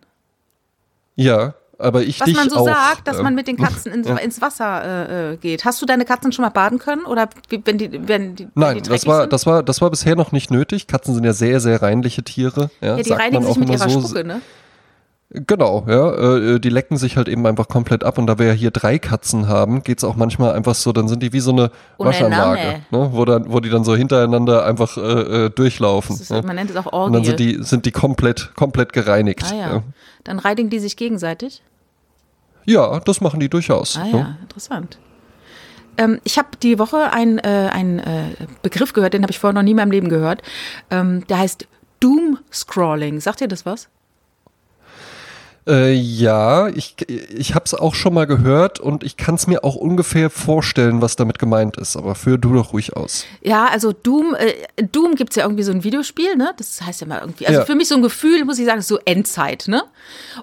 Ja, aber ich Was dich man so auch. sagt, dass ähm, man mit den Katzen ins, [laughs] ins Wasser äh, äh, geht. Hast du deine Katzen schon mal baden können? Oder wenn die, wenn die, wenn Nein, die das war, sind? das war, das war bisher noch nicht nötig. Katzen sind ja sehr, sehr reinliche Tiere. Ja, ja, die reinigen sich mit ihrer so. Spucke, ne? Genau, ja. Äh, die lecken sich halt eben einfach komplett ab und da wir ja hier drei Katzen haben, geht's auch manchmal einfach so, dann sind die wie so eine Waschanlage, ne? wo, dann, wo die dann so hintereinander einfach äh, äh, durchlaufen. Ist, ja. Man nennt es auch Und dann Orgie. sind die, sind die komplett, komplett gereinigt. ah ja. ja. Dann reinigen die sich gegenseitig. Ja, das machen die durchaus. Ah ne? ja, interessant. Ähm, ich habe die Woche einen äh, einen, äh, Begriff gehört, den habe ich vorher noch nie in meinem Leben gehört. Ähm, der heißt Doom Scrolling. Sagt ihr das was? Äh, ja, ich, ich habe es auch schon mal gehört und ich kann es mir auch ungefähr vorstellen, was damit gemeint ist. Aber führ du doch ruhig aus. Ja, also Doom, äh, Doom gibt's ja irgendwie so ein Videospiel, ne? Das heißt ja mal irgendwie. Also Ja. für mich so ein Gefühl, muss ich sagen, ist so Endzeit, ne?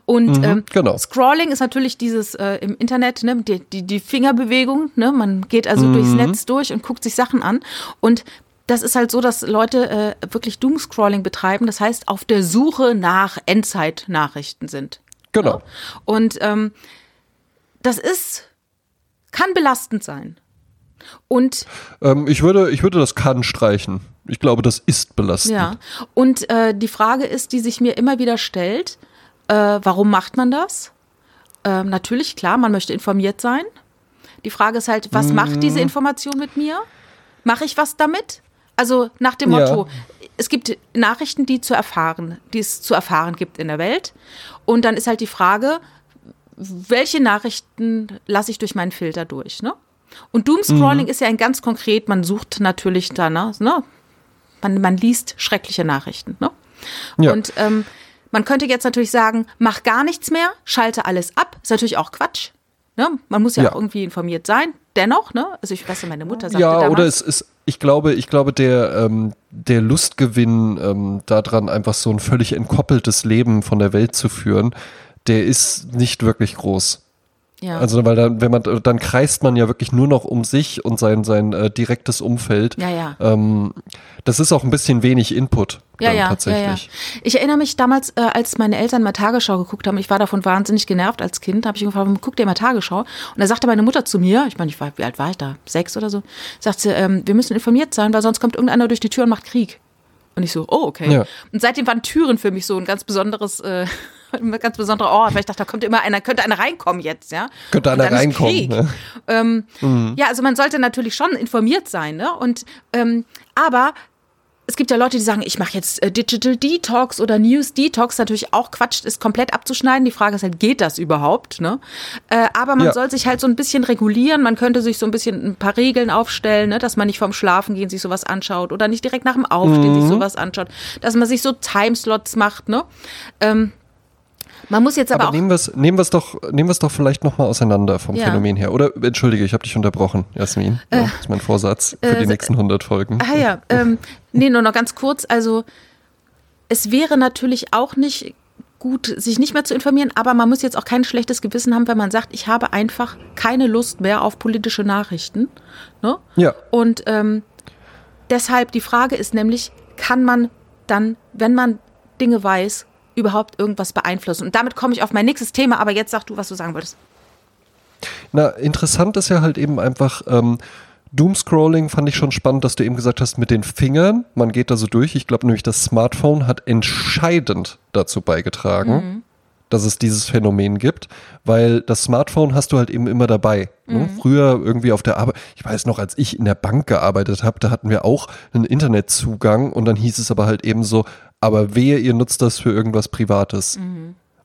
Und ähm, genau. Scrolling ist natürlich dieses äh, im Internet, ne? Die, die, die Fingerbewegung, ne? Man geht also durchs Netz durch und guckt sich Sachen an. Und das ist halt so, dass Leute äh, wirklich Doom-Scrolling betreiben, das heißt auf der Suche nach Endzeit-Nachrichten sind. Genau. Und ähm, das ist, kann belastend sein. Und Ähm, ich, würde, ich würde das kann streichen. Ich glaube, das ist belastend. Ja, und äh, die Frage ist, die sich mir immer wieder stellt, äh, warum macht man das? Ähm, natürlich, klar, man möchte informiert sein. Die Frage ist halt, was macht Mhm. diese Information mit mir? Mache ich was damit? Also nach dem Ja. Es gibt Nachrichten, die zu erfahren, die es zu erfahren gibt in der Welt. Und dann ist halt die Frage, welche Nachrichten lasse ich durch meinen Filter durch, ne? Und Mhm. Doomscrolling ist ja ein ganz konkret, man sucht natürlich da, ne? ne? Man, man liest schreckliche Nachrichten, ne? Ja. Und ähm, man könnte jetzt natürlich sagen, mach gar nichts mehr, schalte alles ab. Ist natürlich auch Quatsch. Ne? Man muss ja, Ja. auch irgendwie informiert sein. Dennoch, ne? Also ich weiß meine Mutter sagte Ja, damals, oder es ist, ich glaube, ich glaube, der, ähm, der Lustgewinn ähm, daran, einfach so ein völlig entkoppeltes Leben von der Welt zu führen, der ist nicht wirklich groß. Ja. Also, weil dann, wenn man, dann kreist man ja wirklich nur noch um sich und sein, sein äh, direktes Umfeld. Ja, ja. Ähm, das ist auch ein bisschen wenig Input. Ja, ja, tatsächlich. ja, ja. Ich erinnere mich damals, äh, als meine Eltern mal Tagesschau geguckt haben, ich war davon wahnsinnig genervt als Kind, habe ich gefragt, warum guckt ihr mal Tagesschau? Und da sagte meine Mutter zu mir, ich meine, ich war, wie alt war ich da? Sechs oder so, sagt sie, ähm, wir müssen informiert sein, weil sonst kommt irgendeiner durch die Tür und macht Krieg. Und ich so, oh, okay. Ja. Und seitdem waren Türen für mich so ein ganz besonderes, äh, ein ganz besonderer Ort, weil ich dachte, da kommt immer einer, könnte einer reinkommen jetzt, ja. Könnte einer reinkommen, ne? Ähm, Ja, also man sollte natürlich schon informiert sein, ne? Und ähm, aber es gibt ja Leute, die sagen, ich mache jetzt äh, Digital Detox oder News Detox. Natürlich auch Quatsch, ist komplett abzuschneiden. Die Frage ist halt, geht das überhaupt? Ne? Äh, aber man Ja. soll sich halt so ein bisschen regulieren. Man könnte sich so ein bisschen ein paar Regeln aufstellen, ne? dass man nicht vorm Schlafengehen sich sowas anschaut oder nicht direkt nach dem Aufstehen Mhm. sich sowas anschaut. Dass man sich so Timeslots macht. Ne? Ähm, man muss jetzt aber, Aber auch nehmen wir es nehmen wir's doch, nehmen wir's doch vielleicht nochmal auseinander vom Ja. Phänomen her. Oder, entschuldige, ich habe dich unterbrochen, Jasmin. Ja, das ist mein Vorsatz für die äh, nächsten 100 Folgen. Ah ja, [laughs] ähm, nee, nur noch ganz kurz. Also es wäre natürlich auch nicht gut, sich nicht mehr zu informieren, aber man muss jetzt auch kein schlechtes Gewissen haben, wenn man sagt, ich habe einfach keine Lust mehr auf politische Nachrichten. Ne? Ja. Und ähm, deshalb die Frage ist nämlich, kann man dann, wenn man Dinge weiß, überhaupt irgendwas beeinflussen? Und damit komme ich auf mein nächstes Thema, aber jetzt sag du, was du sagen wolltest. Na, interessant ist ja halt eben einfach, ähm, Doomscrolling fand ich schon spannend, dass du eben gesagt hast, mit den Fingern, man geht da so durch. Ich glaube nämlich, das Smartphone hat entscheidend dazu beigetragen, dass es dieses Phänomen gibt, weil das Smartphone hast du halt eben immer dabei. Ne? Früher irgendwie auf der Arbeit, ich weiß noch, als ich in der Bank gearbeitet habe, da hatten wir auch einen Internetzugang und dann hieß es aber halt eben so, aber wehe, ihr nutzt das für irgendwas Privates.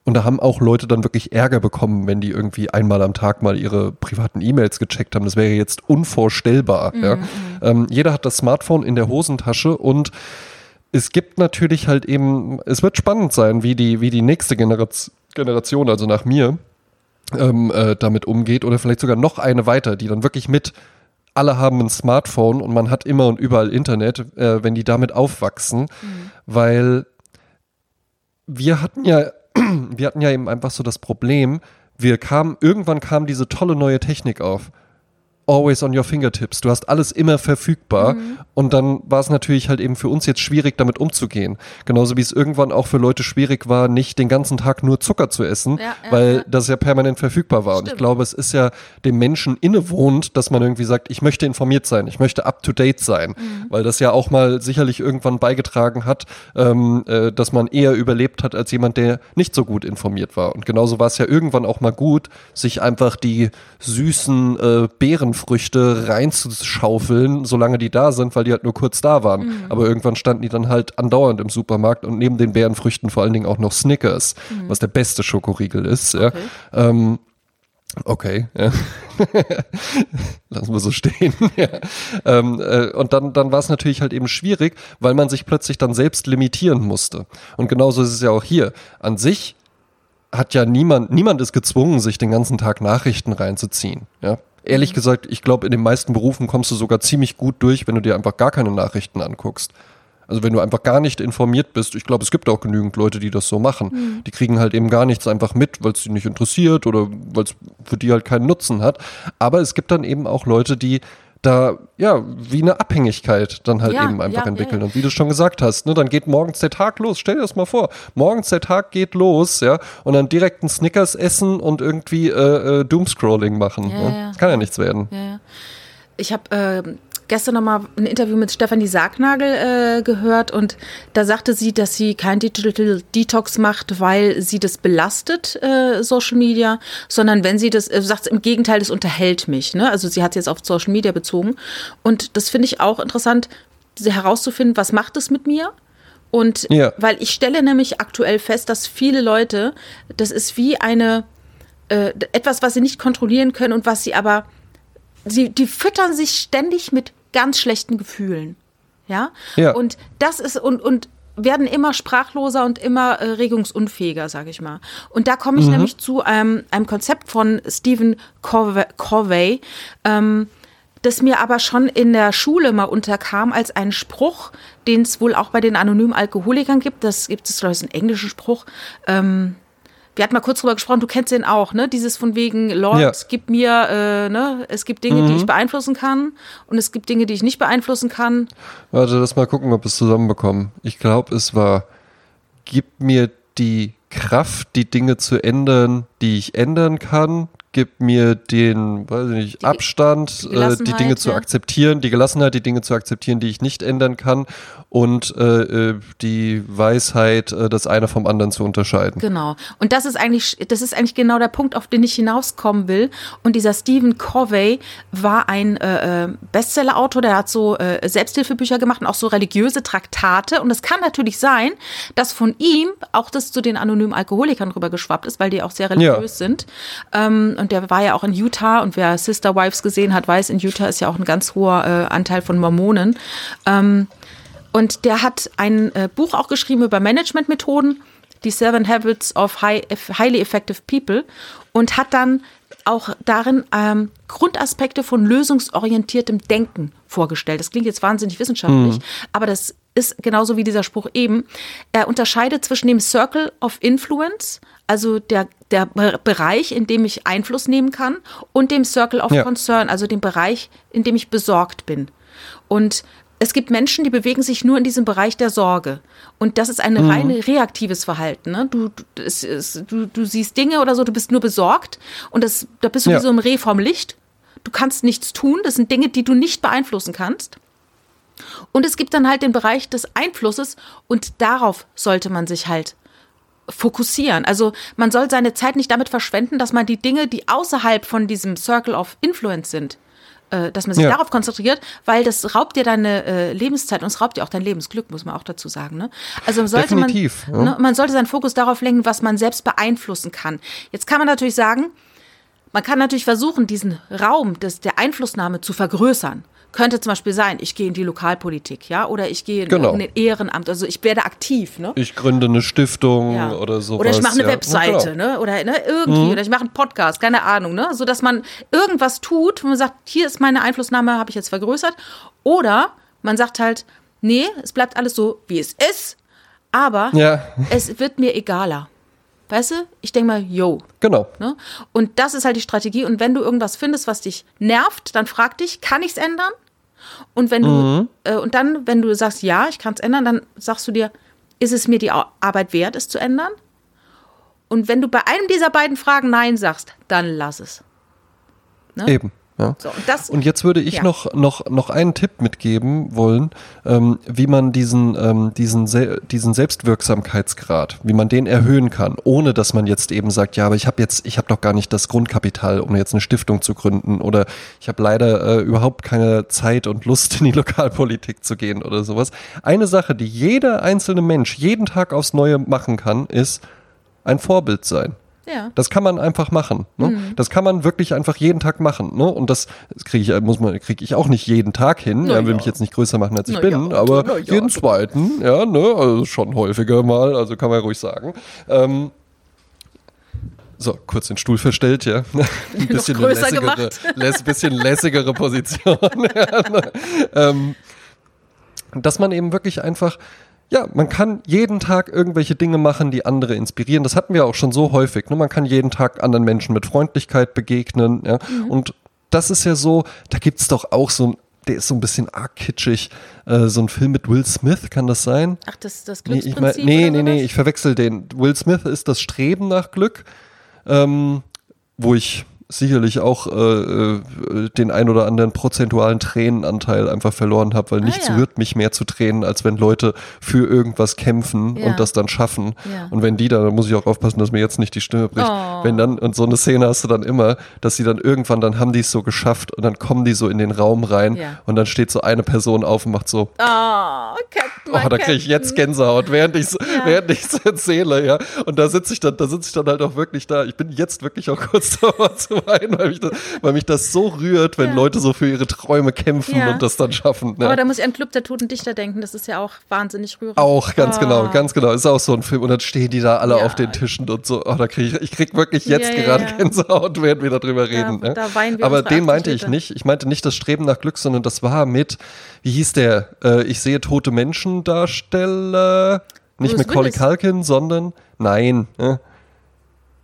Und da haben auch Leute dann wirklich Ärger bekommen, wenn die irgendwie einmal am Tag mal ihre privaten E-Mails gecheckt haben. Das wäre jetzt unvorstellbar. Ja. Ähm, jeder hat das Smartphone in der Hosentasche und es gibt natürlich halt eben, es wird spannend sein, wie die, wie die nächste Generaz Generation, also nach mir, ähm, äh, damit umgeht oder vielleicht sogar noch eine weiter, die dann wirklich mit alle haben ein Smartphone und man hat immer und überall Internet, äh, wenn die damit aufwachsen, weil wir hatten ja, [clears throat] wir hatten ja eben einfach so das Problem, wir kamen, irgendwann kam diese tolle neue Technik auf. Always on your fingertips. Du hast alles immer verfügbar. Mhm. Und dann war es natürlich halt eben für uns jetzt schwierig, damit umzugehen. Genauso wie es irgendwann auch für Leute schwierig war, nicht den ganzen Tag nur Zucker zu essen, ja, ja, weil ja. das ja permanent verfügbar war. Stimmt. Und ich glaube, es ist ja dem Menschen innewohnt, dass man irgendwie sagt, ich möchte informiert sein, ich möchte up to date sein, mhm. weil das ja auch mal sicherlich irgendwann beigetragen hat, ähm, äh, dass man eher überlebt hat als jemand, der nicht so gut informiert war. Und genauso war es ja irgendwann auch mal gut, sich einfach die süßen äh, Beerenfrüchte reinzuschaufeln, solange die da sind, weil die halt nur kurz da waren. Mhm. Aber irgendwann standen die dann halt andauernd im Supermarkt und neben den Beerenfrüchten vor allen Dingen auch noch Snickers, mhm. was der beste Schokoriegel ist. Okay. Ja. Ähm, Okay, ja. [laughs] lassen wir so stehen. [laughs] ja. ähm, äh, und dann, dann war es natürlich halt eben schwierig, weil man sich plötzlich dann selbst limitieren musste. Und genauso ist es ja auch hier. An sich hat ja niemand, niemand ist gezwungen, sich den ganzen Tag Nachrichten reinzuziehen. Ja? Ehrlich gesagt, ich glaube, in den meisten Berufen kommst du sogar ziemlich gut durch, wenn du dir einfach gar keine Nachrichten anguckst. Also wenn du einfach gar nicht informiert bist, ich glaube, es gibt auch genügend Leute, die das so machen. Mhm. Die kriegen halt eben gar nichts einfach mit, weil es sie nicht interessiert oder weil es für die halt keinen Nutzen hat. Aber es gibt dann eben auch Leute, die da ja wie eine Abhängigkeit dann halt ja, eben einfach ja, entwickeln. Ja, und wie du schon gesagt hast, ne, dann geht morgens der Tag los. Stell dir das mal vor. Morgens der Tag geht los, ja, und dann direkt ein Snickers essen und irgendwie äh, äh, Doomscrolling machen. Ne? Kann ja nichts werden. Ich habe äh, gestern noch mal ein Interview mit Stefanie Sargnagel äh, gehört und da sagte sie, dass sie kein Digital Detox macht, weil sie das belastet, äh, Social Media, sondern wenn sie das, äh, sagt im Gegenteil, das unterhält mich. Ne? Also sie hat es jetzt auf Social Media bezogen. Und das finde ich auch interessant, herauszufinden, was macht es mit mir? Und ja. weil ich stelle nämlich aktuell fest, dass viele Leute, das ist wie eine äh, etwas, was sie nicht kontrollieren können und was sie aber sie die füttern sich ständig mit ganz schlechten Gefühlen. Ja? ja. Und das ist, und, und werden immer sprachloser und immer äh, regungsunfähiger, sage ich mal. Und da komme ich mhm. nämlich zu ähm, einem Konzept von Stephen Corvey, Corvey ähm, das mir aber schon in der Schule mal unterkam als ein Spruch, den es wohl auch bei den anonymen Alkoholikern gibt. Das gibt es, glaube ich, einen englischen Spruch. Ähm, wir hatten mal kurz drüber gesprochen, du kennst den auch, ne? Dieses von wegen, Lord, ja. gib mir, äh, ne? Es gibt Dinge, mhm. die ich beeinflussen kann und es gibt Dinge, die ich nicht beeinflussen kann. Warte, lass mal gucken, ob wir es zusammenbekommen. Ich glaube, es war, gib mir die Kraft, die Dinge zu ändern, die ich ändern kann. Gib mir den, weiß ich nicht, die, Abstand, die, äh, die Dinge ja. zu akzeptieren, die Gelassenheit, die Dinge zu akzeptieren, die ich nicht ändern kann und äh, äh, die Weisheit, äh, das eine vom anderen zu unterscheiden. Genau. Und das ist eigentlich, das ist eigentlich genau der Punkt, auf den ich hinauskommen will. Und dieser Stephen Covey war ein äh, äh, Bestseller-Autor, der hat so äh, Selbsthilfebücher gemacht und auch so religiöse Traktate. Und es kann natürlich sein, dass von ihm auch das zu den anonymen Alkoholikern rüber geschwappt ist, weil die auch sehr religiös ja. sind. Ähm, und der war ja auch in Utah und wer Sister Wives gesehen hat, weiß, in Utah ist ja auch ein ganz hoher äh, Anteil von Mormonen. Ähm, und der hat ein äh, Buch auch geschrieben über Managementmethoden, die Seven Habits of High, Highly Effective People, und hat dann auch darin ähm, Grundaspekte von lösungsorientiertem Denken vorgestellt. Das klingt jetzt wahnsinnig wissenschaftlich, mhm. aber das ist genauso wie dieser Spruch eben. Er unterscheidet zwischen dem Circle of Influence, also der, der Bereich, in dem ich Einfluss nehmen kann, und dem Circle of ja. Concern, also dem Bereich, in dem ich besorgt bin. Und es gibt Menschen, die bewegen sich nur in diesem Bereich der Sorge. Und das ist ein mhm. rein reaktives Verhalten. Ne? Du, du, es, es, du, du, siehst Dinge oder so, du bist nur besorgt und das, da bist du ja. wie so ein Reh vom Licht. Du kannst nichts tun. Das sind Dinge, die du nicht beeinflussen kannst. Und es gibt dann halt den Bereich des Einflusses und darauf sollte man sich halt fokussieren. Also man soll seine Zeit nicht damit verschwenden, dass man die Dinge, die außerhalb von diesem Circle of Influence sind, äh, dass man sich ja. darauf konzentriert, weil das raubt dir deine äh, Lebenszeit und es raubt dir auch dein Lebensglück, muss man auch dazu sagen. Ne? Also sollte Definitiv, man, ja. ne, man sollte seinen Fokus darauf lenken, was man selbst beeinflussen kann. Jetzt kann man natürlich sagen, man kann natürlich versuchen, diesen Raum des, der Einflussnahme zu vergrößern könnte zum Beispiel sein, ich gehe in die Lokalpolitik, ja, oder ich gehe in genau. ein Ehrenamt, also ich werde aktiv, ne? Ich gründe eine Stiftung ja. oder so. Oder ich mache eine ja. Webseite, ja, ne? Oder ne, irgendwie, mhm. oder ich mache einen Podcast, keine Ahnung, ne? So dass man irgendwas tut, wo man sagt, hier ist meine Einflussnahme, habe ich jetzt vergrößert. Oder man sagt halt, nee, es bleibt alles so, wie es ist, aber es wird mir egaler. Weißt du, ich denke mal, yo. Genau. Ne? Und das ist halt die Strategie. Und wenn du irgendwas findest, was dich nervt, dann frag dich, kann ich es ändern? Und wenn du, Mhm. äh, und dann, wenn du sagst, ja, ich kann es ändern, dann sagst du dir, ist es mir die Arbeit wert, es zu ändern? Und wenn du bei einem dieser beiden Fragen Nein sagst, dann lass es. Eben. Ja. So, und Und jetzt würde ich Ja. noch, noch, noch einen Tipp mitgeben wollen, ähm, wie man diesen, ähm, diesen, Sel diesen Selbstwirksamkeitsgrad, wie man den erhöhen kann, ohne dass man jetzt eben sagt, ja, aber ich habe jetzt, ich habe doch gar nicht das Grundkapital, um jetzt eine Stiftung zu gründen oder ich habe leider äh, überhaupt keine Zeit und Lust in die Lokalpolitik zu gehen oder sowas. Eine Sache, die jeder einzelne Mensch jeden Tag aufs Neue machen kann, ist ein Vorbild sein. Ja. Das kann man einfach machen. Ne? Mhm. Das kann man wirklich einfach jeden Tag machen. Ne? Und das kriege ich, muss man, kriege ich auch nicht jeden Tag hin. Na er will ja. mich jetzt nicht größer machen, als ich Na bin, ja, aber na ja. jeden zweiten, ja, ne, also schon häufiger mal, also kann man ruhig sagen. Ähm, so, kurz den Stuhl verstellt, ja. [laughs] Ein [laughs] bisschen eine größer lässigere, gemacht. [laughs] läss, bisschen lässigere Position. ja, ne? ähm, dass man eben wirklich einfach, ja, man kann jeden Tag irgendwelche Dinge machen, die andere inspirieren. Das hatten wir auch schon so häufig. Ne? Man kann jeden Tag anderen Menschen mit Freundlichkeit begegnen. Ja? Und das ist ja so, da gibt's doch auch so ein, der ist so ein bisschen arg kitschig, äh, so ein Film mit Will Smith, kann das sein? Ach, das, das Nee, ich Glücksprinzip mein, nee, nee, nee, ich verwechsel den. Will Smith ist das Streben nach Glück, ähm, wo ich sicherlich auch äh, äh, den ein oder anderen prozentualen Tränenanteil einfach verloren habe, weil nichts Ah, ja. rührt mich mehr zu Tränen, als wenn Leute für irgendwas kämpfen Ja. und das dann schaffen. Ja. Und wenn die dann, dann muss ich auch aufpassen, dass mir jetzt nicht die Stimme bricht. Oh. Wenn dann, und so eine Szene hast du dann immer, dass sie dann irgendwann, dann haben die es so geschafft und dann kommen die so in den Raum rein und dann steht so eine Person auf und macht so, Oh, Captain, Oh, da kriege ich jetzt Gänsehaut, während ich während ich's [laughs] erzähle, ja. Und da sitze ich dann, da sitze ich dann halt auch wirklich da. Ich bin jetzt wirklich auch kurz [laughs] davor zu weinen, weil mich das, weil mich das so rührt, wenn Ja. Leute so für ihre Träume kämpfen Ja. und das dann schaffen. Ne? Aber da muss ich an Club der Toten Dichter denken. Das ist ja auch wahnsinnig rührend. auch, ganz Oh. genau, ganz genau. Ist auch so ein Film. Und dann stehen die da alle Ja. auf den Tischen und so. Oh, da kriege ich, ich krieg wirklich jetzt gerade. Gänsehaut, während wir darüber reden. ne? da weinen wir Aber den 80 meinte ich nicht. Ich meinte nicht das Streben nach Glück, sondern das war mit, wie hieß der? Äh, ich sehe tote Menschen Darsteller. Nicht Bruce Macaulay Willis. Culkin, sondern, nein. Äh,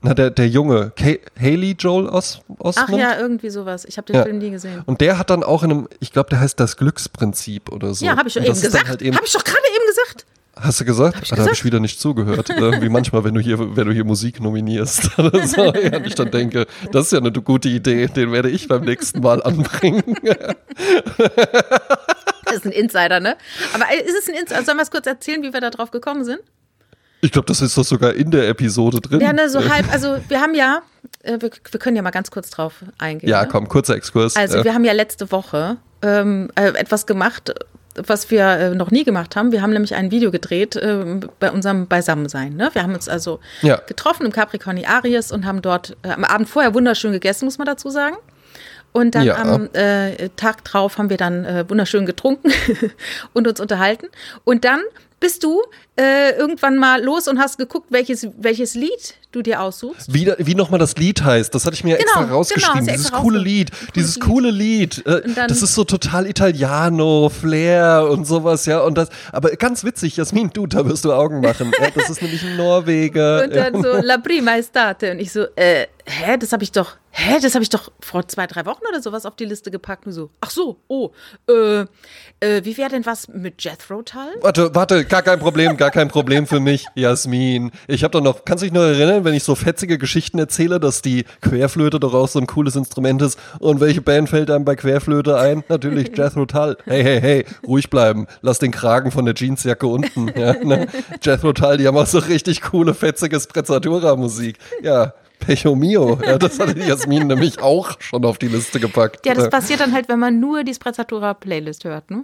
na, der, der Junge, Kay, Haley Joel Os, Ach Osment. ja, irgendwie sowas. Ich habe den Ja. Film nie gesehen. Und der hat dann auch in einem, ich glaube, der heißt das Glücksprinzip oder so. Ja, habe ich doch Und eben gesagt. Halt habe ich doch gerade eben gesagt. Hast du gesagt? ich ah, da habe ich wieder nicht zugehört. [laughs] Äh, Wie manchmal, wenn du hier, wenn du hier Musik nominierst [laughs] oder so. Ja, und ich dann denke, das ist ja eine gute Idee, den werde ich beim nächsten Mal anbringen. [laughs] Das ist ein Insider, ne? Aber äh, ist es ein Insider? Sollen wir es kurz erzählen, wie wir da drauf gekommen sind? Ich glaube, das ist doch sogar in der Episode drin. Ja, ne, so halb. Also, wir haben ja, äh, wir, wir können ja mal ganz kurz drauf eingehen. Ja, ne? komm, kurzer Exkurs. Also Ja. wir haben ja letzte Woche ähm, äh, etwas gemacht, was wir äh, noch nie gemacht haben. Wir haben nämlich ein Video gedreht ähm, bei unserem Beisammensein. Ne? Wir haben uns also Ja. getroffen im Capricorni Aries und haben dort äh, am Abend vorher wunderschön gegessen, muss man dazu sagen. Und dann Ja. am äh, Tag drauf haben wir dann äh, wunderschön getrunken [laughs] und uns unterhalten. Und dann bist du äh, irgendwann mal los und hast geguckt, welches, welches Lied du dir aussuchst. Wie, wie nochmal das Lied heißt, das hatte ich mir Genau, extra genau, rausgeschrieben. du dieses extra coole Lied, dieses Lied. coole Lied. Äh, das ist so total Italiano, Flair und sowas, ja. Und das, aber ganz witzig, Jasmin, du, da wirst du Augen machen. ja, das ist nämlich ein Norweger. [laughs] Und dann so, La prima estate. Und ich so, äh, hä, das habe ich doch, hä, das habe ich doch vor zwei, drei Wochen oder sowas auf die Liste gepackt. Und so, ach so, oh, äh, äh, wie wäre denn was mit Jethro Tull? Warte, warte, gar kein Problem, gar kein Problem für mich, Jasmin. Ich habe doch noch, kannst du dich noch erinnern, wenn ich so fetzige Geschichten erzähle, dass die Querflöte doch auch so ein cooles Instrument ist? Und welche Band fällt einem bei Querflöte ein? Natürlich Jethro Tull. Hey, hey, hey, ruhig bleiben. Lass den Kragen von der Jeansjacke unten. [laughs] Ja, ne? Jethro Tull, die haben auch so richtig coole, fetzige Sprezzatura-Musik. Ja. Pecho mio. Ja, das hatte Jasmin nämlich auch schon auf die Liste gepackt. Ja, das passiert dann halt, wenn man nur die Sprezzatura-Playlist hört, ne?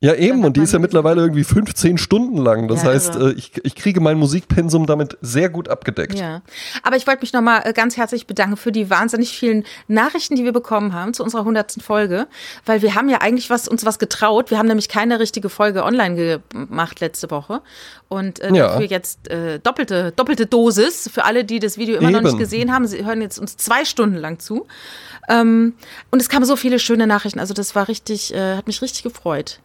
Ja, eben, und die ist ja mittlerweile irgendwie 15 Stunden lang. Das Ja, heißt, äh, ich, ich kriege mein Musikpensum damit sehr gut abgedeckt. Ja. Aber ich wollte mich nochmal äh, ganz herzlich bedanken für die wahnsinnig vielen Nachrichten, die wir bekommen haben zu unserer hundertsten Folge. Weil wir haben ja eigentlich was, uns was getraut. Wir haben nämlich keine richtige Folge online gemacht letzte Woche. Und äh, Ja. dafür jetzt äh, doppelte, doppelte Dosis für alle, die das Video immer noch Eben. nicht gesehen haben. Sie hören jetzt uns zwei Stunden lang zu. Ähm, und es kamen so viele schöne Nachrichten. Also das war richtig, äh, hat mich richtig gefreut.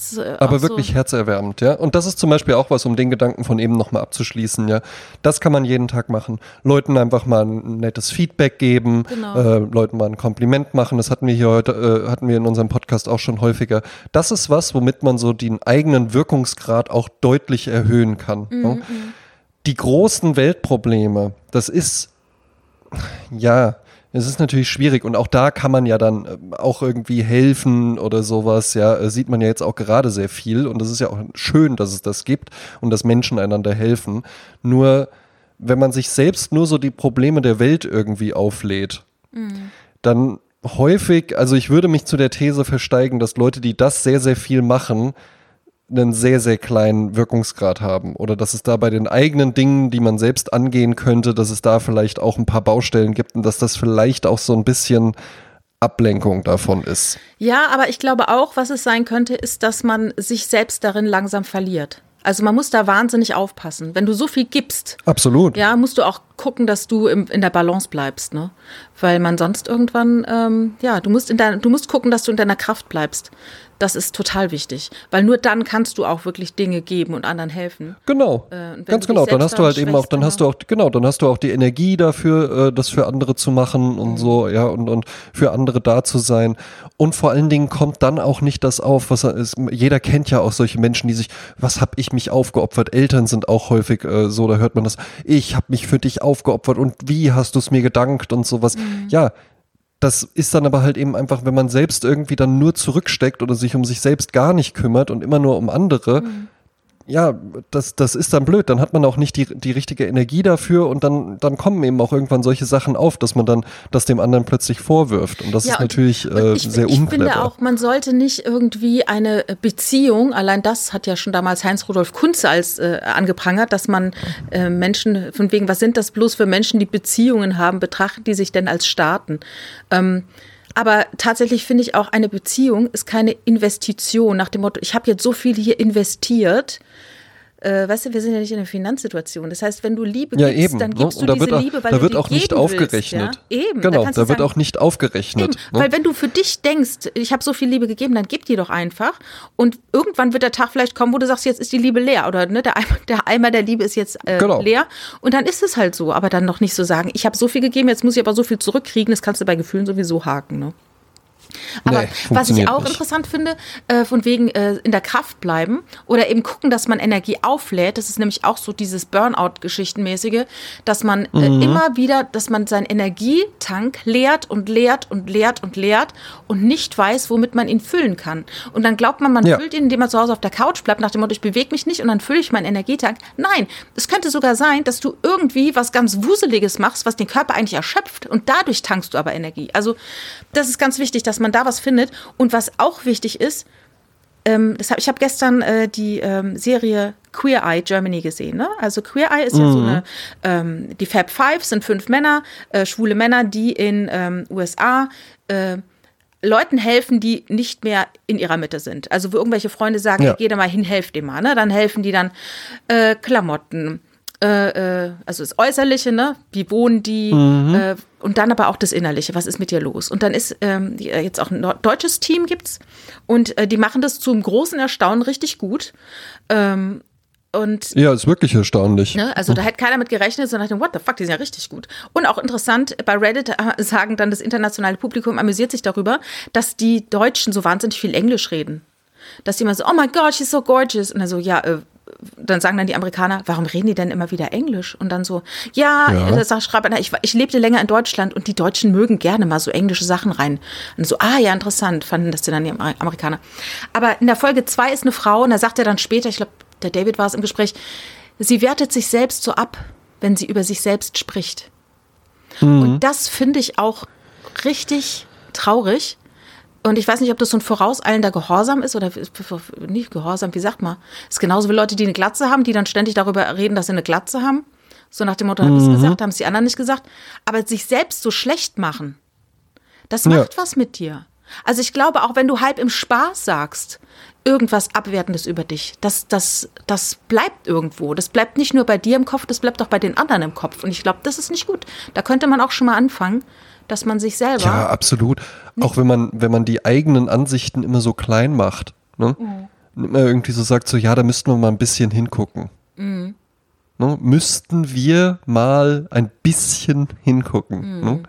Ist, äh, Aber wirklich so. herzerwärmend, ja. Und das ist zum Beispiel auch was, um den Gedanken von eben nochmal abzuschließen, ja. Das kann man jeden Tag machen. Leuten einfach mal ein nettes Feedback geben, Genau. äh, Leuten mal ein Kompliment machen. Das hatten wir hier heute, äh, hatten wir in unserem Podcast auch schon häufiger. Das ist was, womit man so den eigenen Wirkungsgrad auch deutlich erhöhen kann. Mhm, ja? Die großen Weltprobleme, das ist, ja, es ist natürlich schwierig und auch da kann man ja dann äh, auch irgendwie helfen oder sowas, ja, äh, sieht man ja jetzt auch gerade sehr viel und das ist ja auch schön, dass es das gibt und dass Menschen einander helfen. Nur wenn man sich selbst nur so die Probleme der Welt irgendwie auflädt, dann häufig, also ich würde mich zu der These versteigen, dass Leute, die das sehr, sehr viel machen, einen sehr, sehr kleinen Wirkungsgrad haben. Oder dass es da bei den eigenen Dingen, die man selbst angehen könnte, dass es da vielleicht auch ein paar Baustellen gibt und dass das vielleicht auch so ein bisschen Ablenkung davon ist. Ja, aber ich glaube auch, was es sein könnte, ist, dass man sich selbst darin langsam verliert. Also man muss da wahnsinnig aufpassen. Wenn du so viel gibst, Absolut. ja, musst du auch gucken, dass du im, in der Balance bleibst, ne? Weil man sonst irgendwann, ähm, ja, du musst in dein, du musst gucken, dass du in deiner Kraft bleibst. Das ist total wichtig, weil nur dann kannst du auch wirklich Dinge geben und anderen helfen. Genau, Äh, ganz genau. Dann hast du halt eben auch, dann hast du auch, genau, dann hast du auch die Energie dafür, äh, das für andere zu machen und so, ja, und, und für andere da zu sein. Und vor allen Dingen kommt dann auch nicht das auf, was er ist. Jeder kennt ja auch solche Menschen, die sich, was hab ich mich aufgeopfert? Eltern sind auch häufig äh, so, da hört man das, ich habe mich für dich aufgeopfert und wie hast du es mir gedankt und sowas. Ja, das ist dann aber halt eben einfach, wenn man selbst irgendwie dann nur zurücksteckt oder sich um sich selbst gar nicht kümmert und immer nur um andere, ja, das, das ist dann blöd. Dann hat man auch nicht die, die richtige Energie dafür und dann, dann kommen eben auch irgendwann solche Sachen auf, dass man dann das dem anderen plötzlich vorwirft. Und das Ja, ist natürlich äh, ich, sehr ich unclever. finde auch, man sollte nicht irgendwie eine Beziehung, allein das hat ja schon damals Heinz-Rudolf Kunze als äh, angeprangert, dass man äh, Menschen, von wegen, was sind das bloß für Menschen, die Beziehungen haben, betrachten die sich denn als Staaten? Ähm, aber tatsächlich finde ich auch, eine Beziehung ist keine Investition nach dem Motto, ich habe jetzt so viel hier investiert. Äh, weißt du, wir sind ja nicht in einer Finanzsituation. Das heißt, wenn du Liebe ja, gibst, eben. dann ne? gibst Und du da diese wird auch, Liebe, weil da du wird auch nicht aufgerechnet. Willst, ja? Eben. Genau, da du wird sagen, auch nicht aufgerechnet. Eben, ne? weil wenn du für dich denkst, ich habe so viel Liebe gegeben, dann gib die doch einfach. Und irgendwann wird der Tag vielleicht kommen, wo du sagst, jetzt ist die Liebe leer oder ne, der, Eimer, der Eimer der Liebe ist jetzt äh, Genau. leer. Und dann ist es halt so. Aber dann noch nicht so sagen, ich habe so viel gegeben, jetzt muss ich aber so viel zurückkriegen. Das kannst du bei Gefühlen sowieso haken. Ne? Aber Nee, was ich auch nicht. interessant finde, äh, von wegen äh, in der Kraft bleiben oder eben gucken, dass man Energie auflädt. Das ist nämlich auch so dieses Burnout-Geschichtenmäßige, dass man äh, Mhm. immer wieder, dass man seinen Energietank leert und leert und leert und leert und nicht weiß, womit man ihn füllen kann. Und dann glaubt man, man Ja. füllt ihn, indem man zu Hause auf der Couch bleibt, nach dem Motto, ich bewege mich nicht und dann fülle ich meinen Energietank. Nein, es könnte sogar sein, dass du irgendwie was ganz Wuseliges machst, was den Körper eigentlich erschöpft und dadurch tankst du aber Energie. Also das ist ganz wichtig, dass man da was findet. Und was auch wichtig ist, ähm, das hab, ich habe gestern äh, die ähm, Serie Queer Eye Germany gesehen. Ne? Also Queer Eye ist ja so eine, ähm, die Fab Five sind fünf Männer, äh, schwule Männer, die in ähm, USA äh, Leuten helfen, die nicht mehr in ihrer Mitte sind. Also wo irgendwelche Freunde sagen, Ja. geh da mal hin, helft dem mal. Ne? Dann helfen die dann äh, Klamotten, äh, äh, also das Äußerliche, ne? Wie wohnen die? Äh, und dann aber auch das Innerliche. Was ist mit dir los? Und dann ist ähm, äh, jetzt auch ein deutsches Team gibt's und äh, die machen das zum großen Erstaunen richtig gut. Ähm, und Ja, ist wirklich erstaunlich. Ne? Also da hätte keiner mit gerechnet, sondern dachte, what the fuck, die sind ja richtig gut. Und auch interessant, bei Reddit äh, sagen dann das internationale Publikum amüsiert sich darüber, dass die Deutschen so wahnsinnig viel Englisch reden. Dass die immer so, oh my God, she's so gorgeous. Und dann so, ja, äh, dann sagen dann die Amerikaner, warum reden die denn immer wieder Englisch? Und dann so, ja, Ja. das sagt schreibt einer, ich, ich lebte länger in Deutschland und die Deutschen mögen gerne mal so englische Sachen rein. Und so, ah ja, interessant, fanden das dann die Amer- Amerikaner. Aber in der Folge zwei ist eine Frau und da sagt er dann später, ich glaube, der David war es im Gespräch, sie wertet sich selbst so ab, wenn sie über sich selbst spricht. Und das finde ich auch richtig traurig. Und ich weiß nicht, ob das so ein vorauseilender Gehorsam ist oder nicht Gehorsam, wie sagt man? Das ist genauso wie Leute, die eine Glatze haben, die dann ständig darüber reden, dass sie eine Glatze haben. So nach dem Motto, habe ich es gesagt, haben es die anderen nicht gesagt. Aber sich selbst so schlecht machen, das Ja. macht was mit dir. Also ich glaube, auch wenn du halb im Spaß sagst, irgendwas Abwertendes über dich, das, das, das bleibt irgendwo. Das bleibt nicht nur bei dir im Kopf, das bleibt auch bei den anderen im Kopf. Und ich glaube, das ist nicht gut. Da könnte man auch schon mal anfangen, dass man sich selber. Ja, absolut. Auch wenn man, wenn man die eigenen Ansichten immer so klein macht. Ne? immer irgendwie so sagt, so ja, da müssten wir mal ein bisschen hingucken. Mhm. Ne? Müssten wir mal ein bisschen hingucken. Mhm. Ne?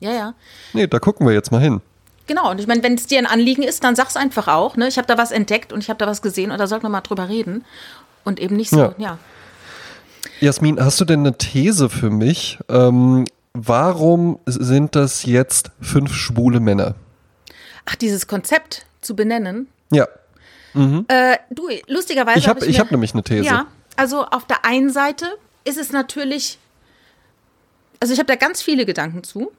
Ja, ja. Nee, da gucken wir jetzt mal hin. Genau, und ich meine, wenn es dir ein Anliegen ist, dann sag's einfach auch. Ne? Ich habe da was entdeckt und ich habe da was gesehen und da sollten wir mal drüber reden. Und eben nicht so, Ja. ja. Jasmin, hast du denn eine These für mich? Ähm, warum sind das jetzt fünf schwule Männer? Ach, dieses Konzept zu benennen. Ja, Äh, du, lustigerweise. ich habe ich ich mir- hab nämlich eine These. Ja, also auf der einen Seite ist es natürlich, also ich habe da ganz viele Gedanken zu.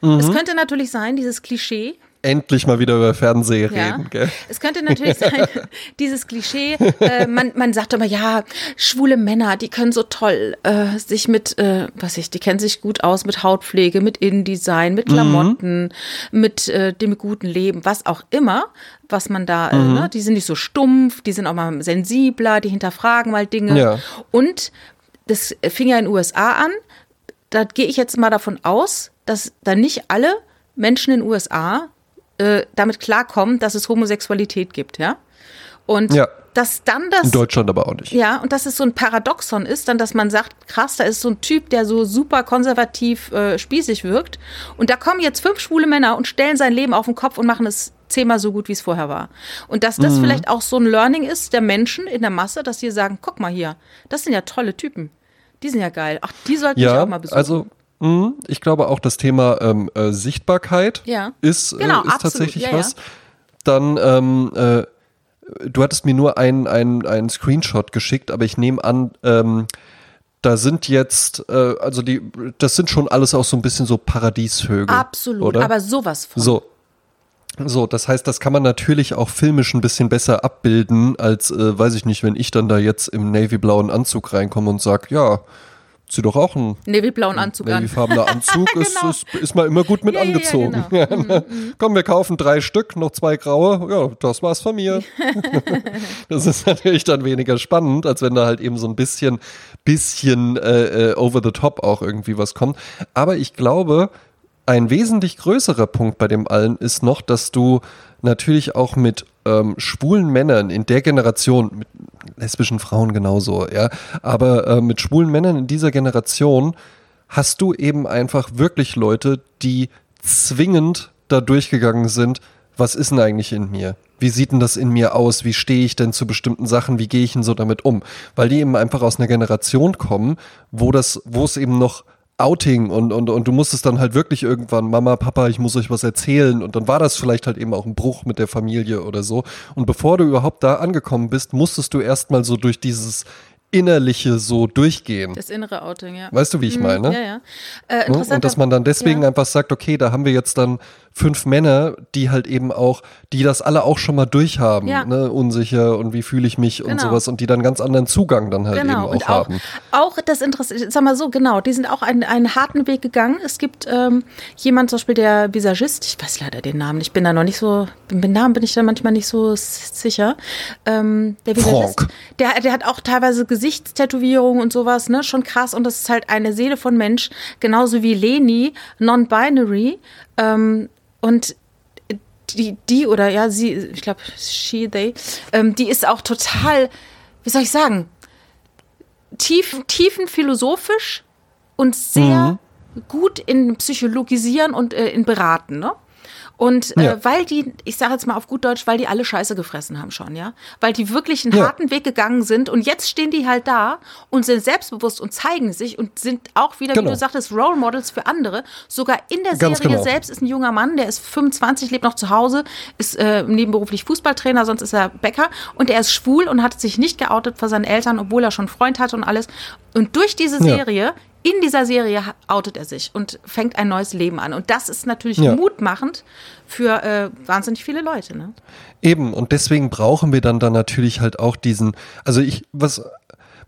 Mhm. Es könnte natürlich sein, dieses Klischee, Endlich mal wieder über Fernsehen ja. reden, gell? Es könnte natürlich sein, [laughs] dieses Klischee, äh, man, man sagt immer, ja, schwule Männer, die können so toll äh, sich mit, äh, was ich, die kennen sich gut aus mit Hautpflege, mit Innendesign, mit Klamotten, mit äh, dem guten Leben, was auch immer, was man da, äh, ne, die sind nicht so stumpf, die sind auch mal sensibler, die hinterfragen mal Dinge. Ja. Und das fing ja in den USA an. Da gehe ich jetzt mal davon aus, dass da nicht alle Menschen in den USA äh, damit klarkommen, dass es Homosexualität gibt, ja. Und Ja. dass dann das In Deutschland aber auch nicht. ja, und dass es so ein Paradoxon ist, dann, dass man sagt, krass, da ist so ein Typ, der so super konservativ äh, spießig wirkt. Und da kommen jetzt fünf schwule Männer und stellen sein Leben auf den Kopf und machen es zehnmal so gut, wie es vorher war. Und dass Mhm. das vielleicht auch so ein Learning ist der Menschen in der Masse, dass sie sagen, guck mal hier, das sind ja tolle Typen. Die sind ja geil. Ach, die sollten Ja, auch mal besuchen. also ich glaube auch das Thema ähm, äh, Sichtbarkeit Ja. ist, Genau, äh, ist absolut. tatsächlich Ja, ja. was. Dann, ähm, äh, du hattest mir nur einen einen Screenshot geschickt, aber ich nehme an, ähm, da sind jetzt, äh, also die, das sind schon alles auch so ein bisschen so Paradiesvögel. Absolut, oder? aber sowas von. So. So, das heißt, das kann man natürlich auch filmisch ein bisschen besser abbilden, als, äh, weiß ich nicht, wenn ich dann da jetzt im navyblauen Anzug reinkomme und sag, ja, zieh doch auch einen Navyblauen Anzug an. navyfarbener Anzug, [laughs] ist, Genau. ist, ist mal immer gut mit Ja, ja, ja, angezogen. genau. ne? [laughs] Komm, wir kaufen drei Stück, noch zwei graue, ja, das war's von mir. [laughs] das ist natürlich dann weniger spannend, als wenn da halt eben so ein bisschen, bisschen äh, äh, over the top auch irgendwie was kommt. Aber ich glaube, ein wesentlich größerer Punkt bei dem allen ist noch, dass du natürlich auch mit ähm, schwulen Männern in der Generation, mit lesbischen Frauen genauso, ja, aber äh, mit schwulen Männern in dieser Generation hast du eben einfach wirklich Leute, die zwingend da durchgegangen sind, was ist denn eigentlich in mir? Wie sieht denn das in mir aus? Wie stehe ich denn zu bestimmten Sachen? Wie gehe ich denn so damit um? Weil die eben einfach aus einer Generation kommen, wo das, wo es eben noch Outing und, und, und du musstest dann halt wirklich irgendwann, Mama, Papa, ich muss euch was erzählen. Und dann war das vielleicht halt eben auch ein Bruch mit der Familie oder so. Und bevor du überhaupt da angekommen bist, musstest du erstmal so durch dieses Innerliche so durchgehen. Das innere Outing, ja. Weißt du, wie ich meine? Ja, ja. Äh, Ne? Und dass man dann deswegen ja. einfach sagt, okay, da haben wir jetzt dann fünf Männer, die halt eben auch, die das alle auch schon mal durchhaben, Ja. ne? unsicher und wie fühle ich mich und Genau. sowas und die dann ganz anderen Zugang dann halt eben Genau, auch und auch, haben. auch das Interessante, sag mal so, genau, die sind auch einen, einen harten Weg gegangen. Es gibt ähm, jemand, zum Beispiel der Visagist, ich weiß leider den Namen, ich bin da noch nicht so, mit dem Namen bin ich da manchmal nicht so sicher. Ähm, der Visagist, der, der hat auch teilweise Gesichtstätowierungen und sowas, ne, schon krass. Und das ist halt eine Seele von Mensch, genauso wie Leni, non-binary. Ähm, und die, die oder ja, sie, ich glaube, she, they, ähm, die ist auch total, wie soll ich sagen, tief, tiefenphilosophisch und sehr gut in Psychologisieren und äh, in Beraten, ne? Und äh, Ja. weil die, ich sage jetzt mal auf gut Deutsch, weil die alle Scheiße gefressen haben schon, ja? Weil die wirklich einen Ja. harten Weg gegangen sind und jetzt stehen die halt da und sind selbstbewusst und zeigen sich und sind auch wieder, Genau. wie du sagtest, Role Models für andere. Sogar in der Ganz Serie genau. selbst ist ein junger Mann, der ist 25, lebt noch zu Hause, ist äh, nebenberuflich Fußballtrainer, sonst ist er Bäcker und er ist schwul und hat sich nicht geoutet vor seinen Eltern, obwohl er schon einen Freund hatte und alles. Und durch diese Ja. In dieser Serie outet er sich und fängt ein neues Leben an. Und das ist natürlich Ja. mutmachend für äh, wahnsinnig viele Leute. Ne? Eben, und deswegen brauchen wir dann da natürlich halt auch diesen, also ich, was,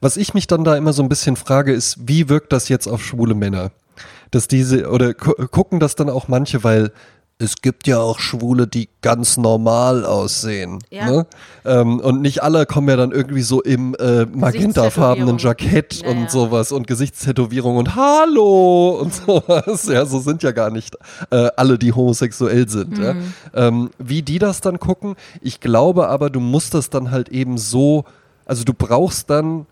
was ich mich dann da immer so ein bisschen frage, ist, wie wirkt das jetzt auf schwule Männer? Dass diese, oder gu gucken das dann auch manche, weil es gibt ja auch Schwule, die ganz normal aussehen. Ja. Ne? Ähm, und nicht alle kommen ja dann irgendwie so im äh, magentafarbenen Jackett Ja, und ja. sowas und Gesichtstätowierung und Hallo und [laughs] sowas. Ja, so sind ja gar nicht äh, alle, die homosexuell sind. Mhm. Ähm, wie die das dann gucken, ich glaube aber, du musst das dann halt eben so, also du brauchst dann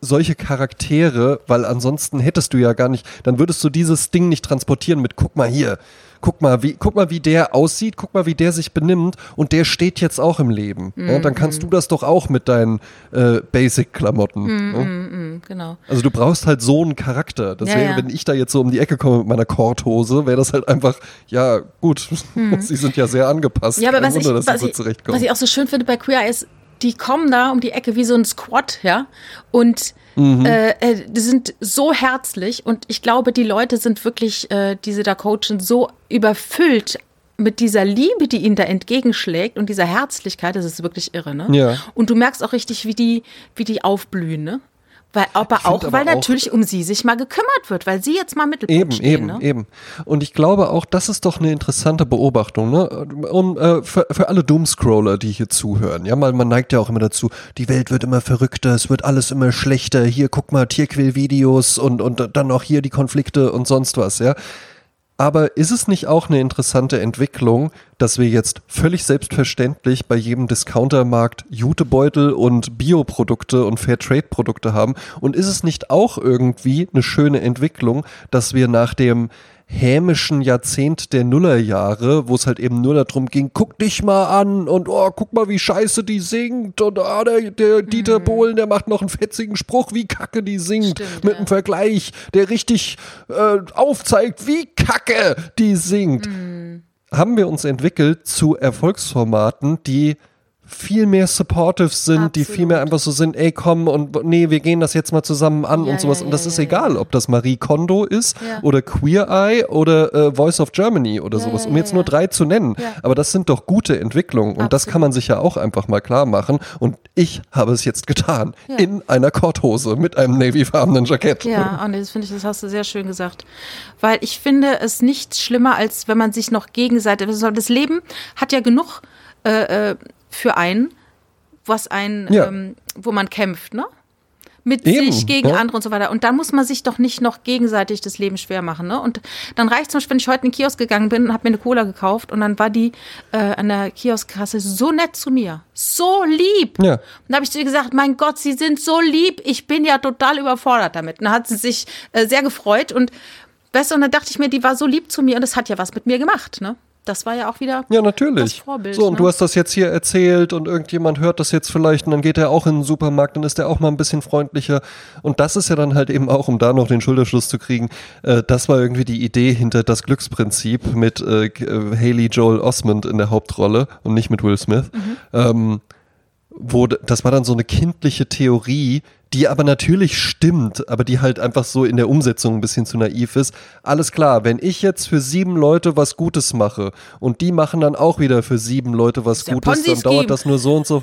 solche Charaktere, weil ansonsten hättest du ja gar nicht, dann würdest du dieses Ding nicht transportieren mit, guck mal hier, guck mal, wie, guck mal, wie der aussieht, guck mal, wie der sich benimmt und der steht jetzt auch im Leben. Ja, dann kannst du das doch auch mit deinen äh, Basic-Klamotten. ne? Mhm, genau. Also du brauchst halt so einen Charakter. Das Ja, wäre, ja. wenn ich da jetzt so um die Ecke komme mit meiner Korthose, wäre das halt einfach, ja gut, [laughs] sie sind ja sehr angepasst. Mhm. Ja, aber Kein was ich, Wunder, dass was, sie so ich, was ich auch so schön finde bei Queer ist, die kommen da um die Ecke wie so ein Squad, ja, und Mhm. äh, äh, die sind so herzlich und ich glaube, die Leute sind wirklich, äh, die sie da coachen, so überfüllt mit dieser Liebe, die ihnen da entgegenschlägt und dieser Herzlichkeit, das ist wirklich irre, ne? Ja. Und du merkst auch richtig, wie die, wie die aufblühen, ne? Weil, aber auch, aber weil auch- natürlich um sie sich mal gekümmert wird, weil sie jetzt mal Mittelpunkt Eben, stehen, eben, ne? eben. Und ich glaube auch, das ist doch eine interessante Beobachtung, ne? Und äh, für, für alle Doomscroller, die hier zuhören, ja, mal man neigt ja auch immer dazu, die Welt wird immer verrückter, es wird alles immer schlechter. Hier, guck mal, Tierquälvideos und und dann auch hier die Konflikte und sonst was, ja. Aber ist es nicht auch eine interessante Entwicklung, dass wir jetzt völlig selbstverständlich bei jedem Discountermarkt Jutebeutel und Bioprodukte und Fairtrade-Produkte haben? Und ist es nicht auch irgendwie eine schöne Entwicklung, dass wir nach dem hämischen Jahrzehnt der Nullerjahre, wo es halt eben nur darum ging, guck dich mal an und oh, guck mal, wie scheiße die singt und ah, der, der Dieter Bohlen, der macht noch einen fetzigen Spruch, wie kacke die singt, Stimmt, mit ja. einem Vergleich, der richtig äh, aufzeigt, wie kacke die singt. Haben wir uns entwickelt zu Erfolgsformaten, die viel mehr supportive sind, die viel mehr Absolut. einfach so sind, ey komm und nee, wir gehen das jetzt mal zusammen an Ja, und sowas. ja, und das ja, ist egal, ob das Marie Kondo ist oder Queer Eye oder äh, Voice of Germany oder sowas, um jetzt nur drei zu nennen. Aber das sind doch gute Entwicklungen und das Absolut. kann man sich ja auch einfach mal klar machen. Und ich habe es jetzt getan. In einer Korthose mit einem navyfarbenen Jackett. Ja, [laughs] und das finde ich, das hast du sehr schön gesagt. Weil ich finde es nicht schlimmer, als wenn man sich noch gegenseitig. Das Leben hat ja genug äh, äh, für einen, was ein, Ja. ähm, wo man kämpft, ne? Mit Eben, sich, gegen ja. andere und so weiter. Und da muss man sich doch nicht noch gegenseitig das Leben schwer machen. Ne? Und dann reicht zum Beispiel, wenn ich heute in den Kiosk gegangen bin und habe mir eine Cola gekauft und dann war die äh, an der Kioskkasse so nett zu mir. So lieb. Ja. Und da habe ich zu ihr gesagt, mein Gott, Sie sind so lieb, ich bin ja total überfordert damit. Und da hat sie sich äh, sehr gefreut und weißt du, und dann dachte ich mir, die war so lieb zu mir und das hat ja was mit mir gemacht, ne? Das war ja auch wieder Ja, natürlich. Vorbild. so, und ne? du hast das jetzt hier erzählt und irgendjemand hört das jetzt vielleicht und dann geht er auch in den Supermarkt, dann ist er auch mal ein bisschen freundlicher. Und das ist ja dann halt eben auch, um da noch den Schulterschluss zu kriegen, äh, das war irgendwie die Idee hinter das Glücksprinzip mit äh, äh, Haley Joel Osmond in der Hauptrolle und nicht mit Will Smith. Ähm, wo das war dann so eine kindliche Theorie, die aber natürlich stimmt, aber die halt einfach so in der Umsetzung ein bisschen zu naiv ist. Alles klar, wenn ich jetzt für sieben Leute was Gutes mache und die machen dann auch wieder für sieben Leute was Gutes, dann dauert das nur so und so.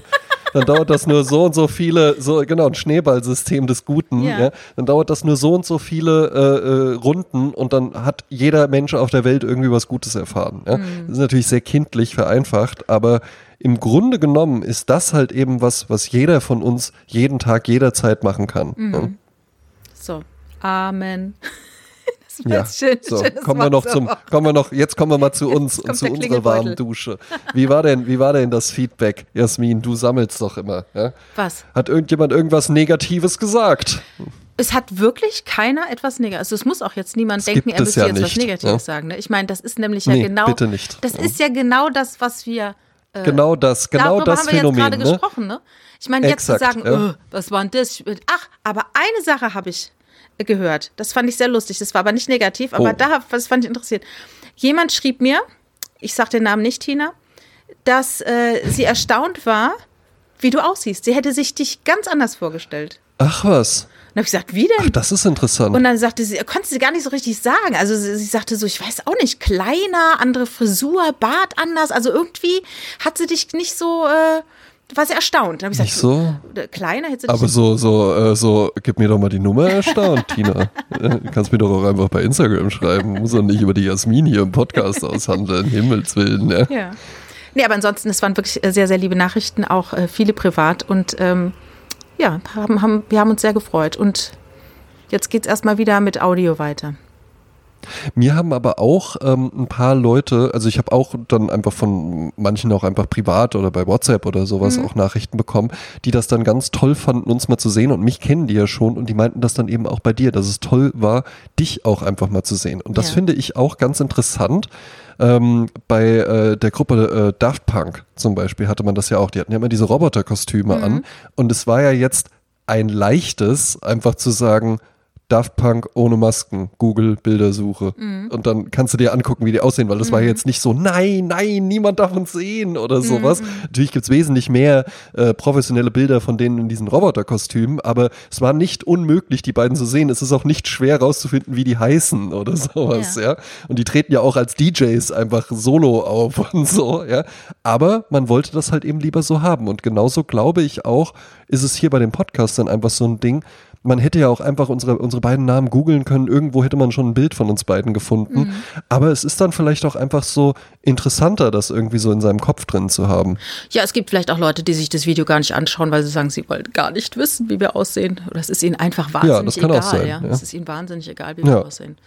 Dann dauert das nur so und so viele, so genau, ein Schneeballsystem des Guten, ja. Ja. Dann dauert das nur so und so viele äh, äh, Runden und dann hat jeder Mensch auf der Welt irgendwie was Gutes erfahren. Ja? Mhm. Das ist natürlich sehr kindlich vereinfacht, aber im Grunde genommen ist das halt eben was, was jeder von uns jeden Tag, jederzeit machen kann. Mhm. So, Amen. [laughs] Das war Ja, jetzt schön, so, kommen wir noch zum, kommen wir noch, jetzt kommen wir mal zu uns und zu unserer warmen Dusche. Wie war denn, wie war denn das Feedback, Jasmin? Du sammelst doch immer, ja? Was? Hat irgendjemand irgendwas Negatives gesagt? Es hat wirklich keiner etwas Negatives. Also es muss auch jetzt niemand Das denken, er müsste ja jetzt was nicht, Negatives ja. sagen. Ne? Ich meine, das ist nämlich ja Nee, genau. bitte nicht. Das Ja. ist ja genau das, was wir. Äh, Genau das, genau darüber das haben wir Phänomen. jetzt gerade ne? gesprochen, ne? Ich meine, jetzt Exakt, zu sagen, ja. "Äh, was war denn das? Ach, aber eine Sache habe ich äh, gehört. Das fand ich sehr lustig. Das war aber nicht negativ, aber Oh. da, das fand ich interessiert. Jemand schrieb mir, ich sage den Namen nicht, Tina, dass äh, sie erstaunt war, wie du aussiehst. Sie hätte sich dich ganz anders vorgestellt. Ach was. Und habe ich gesagt, wie denn? Ach, das ist interessant. Und dann sagte sie, konnte sie gar nicht so richtig sagen. Also sie, sie sagte so, ich weiß auch nicht, kleiner, andere Frisur, Bart anders. Also irgendwie hat sie dich nicht so, äh, warst ja erstaunt. Dann hab ich Nicht gesagt, so? äh, Kleiner hättest du Aber nicht- so, so, äh, so, gib mir doch mal die Nummer erstaunt, Tina. Äh, Du kannst mir doch auch einfach bei Instagram schreiben. Muss doch nicht über die Jasmin hier im Podcast aushandeln. Himmels Willen, ja. Ja. Nee, aber ansonsten, es waren wirklich äh, sehr, sehr liebe Nachrichten, auch äh, viele privat. Und ähm, ja, haben, haben, wir haben uns sehr gefreut. Und jetzt geht's erstmal wieder mit Audio weiter. Mir haben aber auch ähm, ein paar Leute, also ich habe auch dann einfach von manchen auch einfach privat oder bei WhatsApp oder sowas auch Nachrichten bekommen, die das dann ganz toll fanden, uns mal zu sehen und mich kennen die ja schon und die meinten das dann eben auch bei dir, dass es toll war, dich auch einfach mal zu sehen. Und das Ja. finde ich auch ganz interessant. Ähm, bei äh, der Gruppe äh, Daft Punk zum Beispiel hatte man das ja auch. Die hatten ja immer diese Roboterkostüme an. Und es war ja jetzt ein leichtes, einfach zu sagen, Daft Punk ohne Masken, Google Bildersuche. Und dann kannst du dir angucken, wie die aussehen, weil das war jetzt nicht so, nein, nein, niemand darf uns sehen oder sowas. Natürlich gibt's wesentlich mehr äh, professionelle Bilder von denen in diesen Roboterkostümen, aber es war nicht unmöglich, die beiden zu sehen. Es ist auch nicht schwer rauszufinden, wie die heißen oder [laughs] sowas, ja. Ja. Und die treten ja auch als DJs einfach solo auf [laughs] und so, ja. Aber man wollte das halt eben lieber so haben. Und genauso glaube ich auch, ist es hier bei den Podcastern einfach so ein Ding. Man hätte ja auch einfach unsere, unsere beiden Namen googeln können. Irgendwo hätte man schon ein Bild von uns beiden gefunden. Aber es ist dann vielleicht auch einfach so interessanter, das irgendwie so in seinem Kopf drin zu haben. Ja, es gibt vielleicht auch Leute, die sich das Video gar nicht anschauen, weil sie sagen, sie wollen gar nicht wissen, wie wir aussehen. Oder es ist ihnen einfach wahnsinnig das kann auch egal. sein, ja. ja. Es ist ihnen wahnsinnig egal, wie Ja. wir aussehen.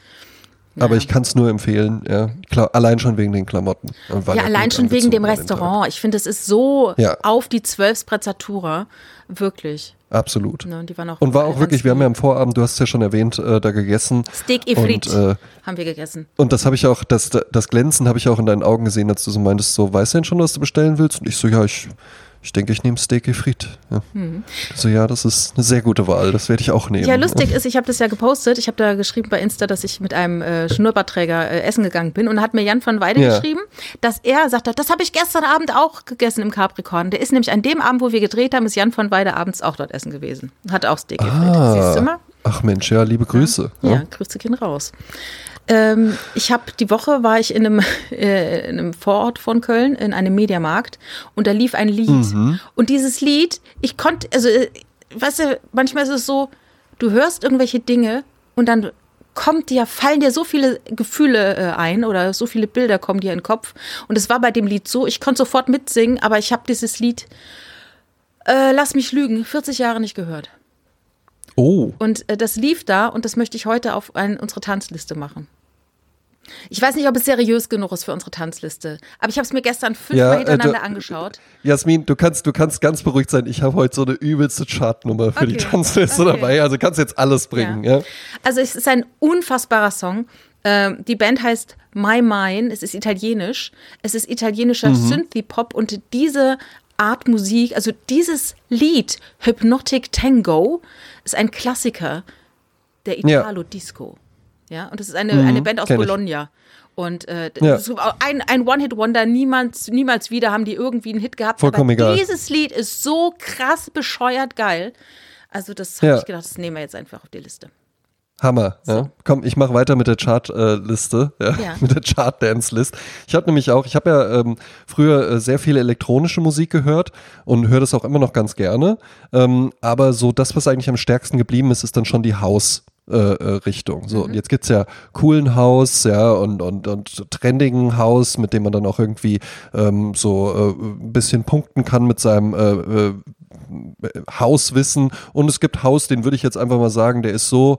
Aber Naja. ich kann es nur empfehlen, ja. Klar, allein schon wegen den Klamotten. Ja, allein schon wegen dem Restaurant. Ich finde, es ist so Ja. auf die zwölf Sprezzatura. Wirklich. Absolut. Ne, und auch Und war auch wirklich, wir haben ja am Vorabend, du hast es ja schon erwähnt, äh, da gegessen. Steak Ifrit Und, äh, haben wir gegessen. Und das habe ich auch, das, das Glänzen habe ich auch in deinen Augen gesehen, als du so meintest, so, weißt du denn schon, was du bestellen willst? Und ich so, ja, ich, ich denke, ich nehme Steak Frit. Ja. So, ja, das ist eine sehr gute Wahl, das werde ich auch nehmen. Ja, lustig ist, ich habe das ja gepostet. Ich habe da geschrieben bei Insta, dass ich mit einem äh, Schnurrbartträger äh, essen gegangen bin. Und hat mir Jan von Weide Ja. geschrieben, dass er sagt, hat, das habe ich gestern Abend auch gegessen im Capricorn. Der ist nämlich an dem Abend, wo wir gedreht haben, ist Jan von Weide abends auch dort essen gewesen. Hat auch Steak ah. Siehst du mal? Ach Mensch, ja, liebe Grüße. Ja, Ja. Grüße gehen raus. Ähm, ich habe die Woche war ich in einem, [laughs] äh, in einem Vorort von Köln in einem Mediamarkt. Und da lief ein Lied. Und dieses Lied, ich konnte, also äh, weißt du, manchmal ist es so, du hörst irgendwelche Dinge und dann kommt dir, fallen dir so viele Gefühle äh, ein oder so viele Bilder kommen dir in den Kopf. Und es war bei dem Lied so, ich konnte sofort mitsingen, aber ich habe dieses Lied, äh, lass mich lügen, 40 Jahre nicht gehört. Oh, Und äh, das lief da und das möchte ich heute auf ein, unsere Tanzliste machen. Ich weiß nicht, ob es seriös genug ist für unsere Tanzliste, aber ich habe es mir gestern fünfmal Ja, äh, hintereinander du- angeschaut. Jasmin, du kannst, du kannst ganz beruhigt sein. Ich habe heute so eine übelste Chartnummer für die Okay. Tanzliste Okay. dabei. Also kannst jetzt alles bringen. Ja. Also es ist ein unfassbarer Song. Ähm, die Band heißt My Mine, es ist italienisch. Es ist italienischer Synthie-Pop und diese Art Musik, also dieses Lied Hypnotic Tango ist ein Klassiker der Ja. Italo-Disco. Ja, und es ist eine, eine Band aus kenn ich. Bologna. Und äh, Ja. das ist ein, ein One-Hit-Wonder, niemals, niemals wieder haben die irgendwie einen Hit gehabt. Vollkommen aber egal. dieses Lied ist so krass bescheuert geil. Also das habe Ja. ich gedacht, das nehmen wir jetzt einfach auf die Liste. Hammer. Ja. Komm, ich mache weiter mit der Chart-Liste, ja, Ja. [laughs] mit der Chart-Dance-List. Ich habe nämlich auch, ich habe ja ähm, früher äh, sehr viel elektronische Musik gehört und höre das auch immer noch ganz gerne. Ähm, aber so das, was eigentlich am stärksten geblieben ist, ist dann schon die House. Äh, äh, Richtung. So, und jetzt gibt's ja coolen Haus, ja, und, und, und trendigen Haus, mit dem man dann auch irgendwie ähm, so äh, ein bisschen punkten kann mit seinem äh, äh, Hauswissen. Und es gibt Haus, den würde ich jetzt einfach mal sagen, der ist so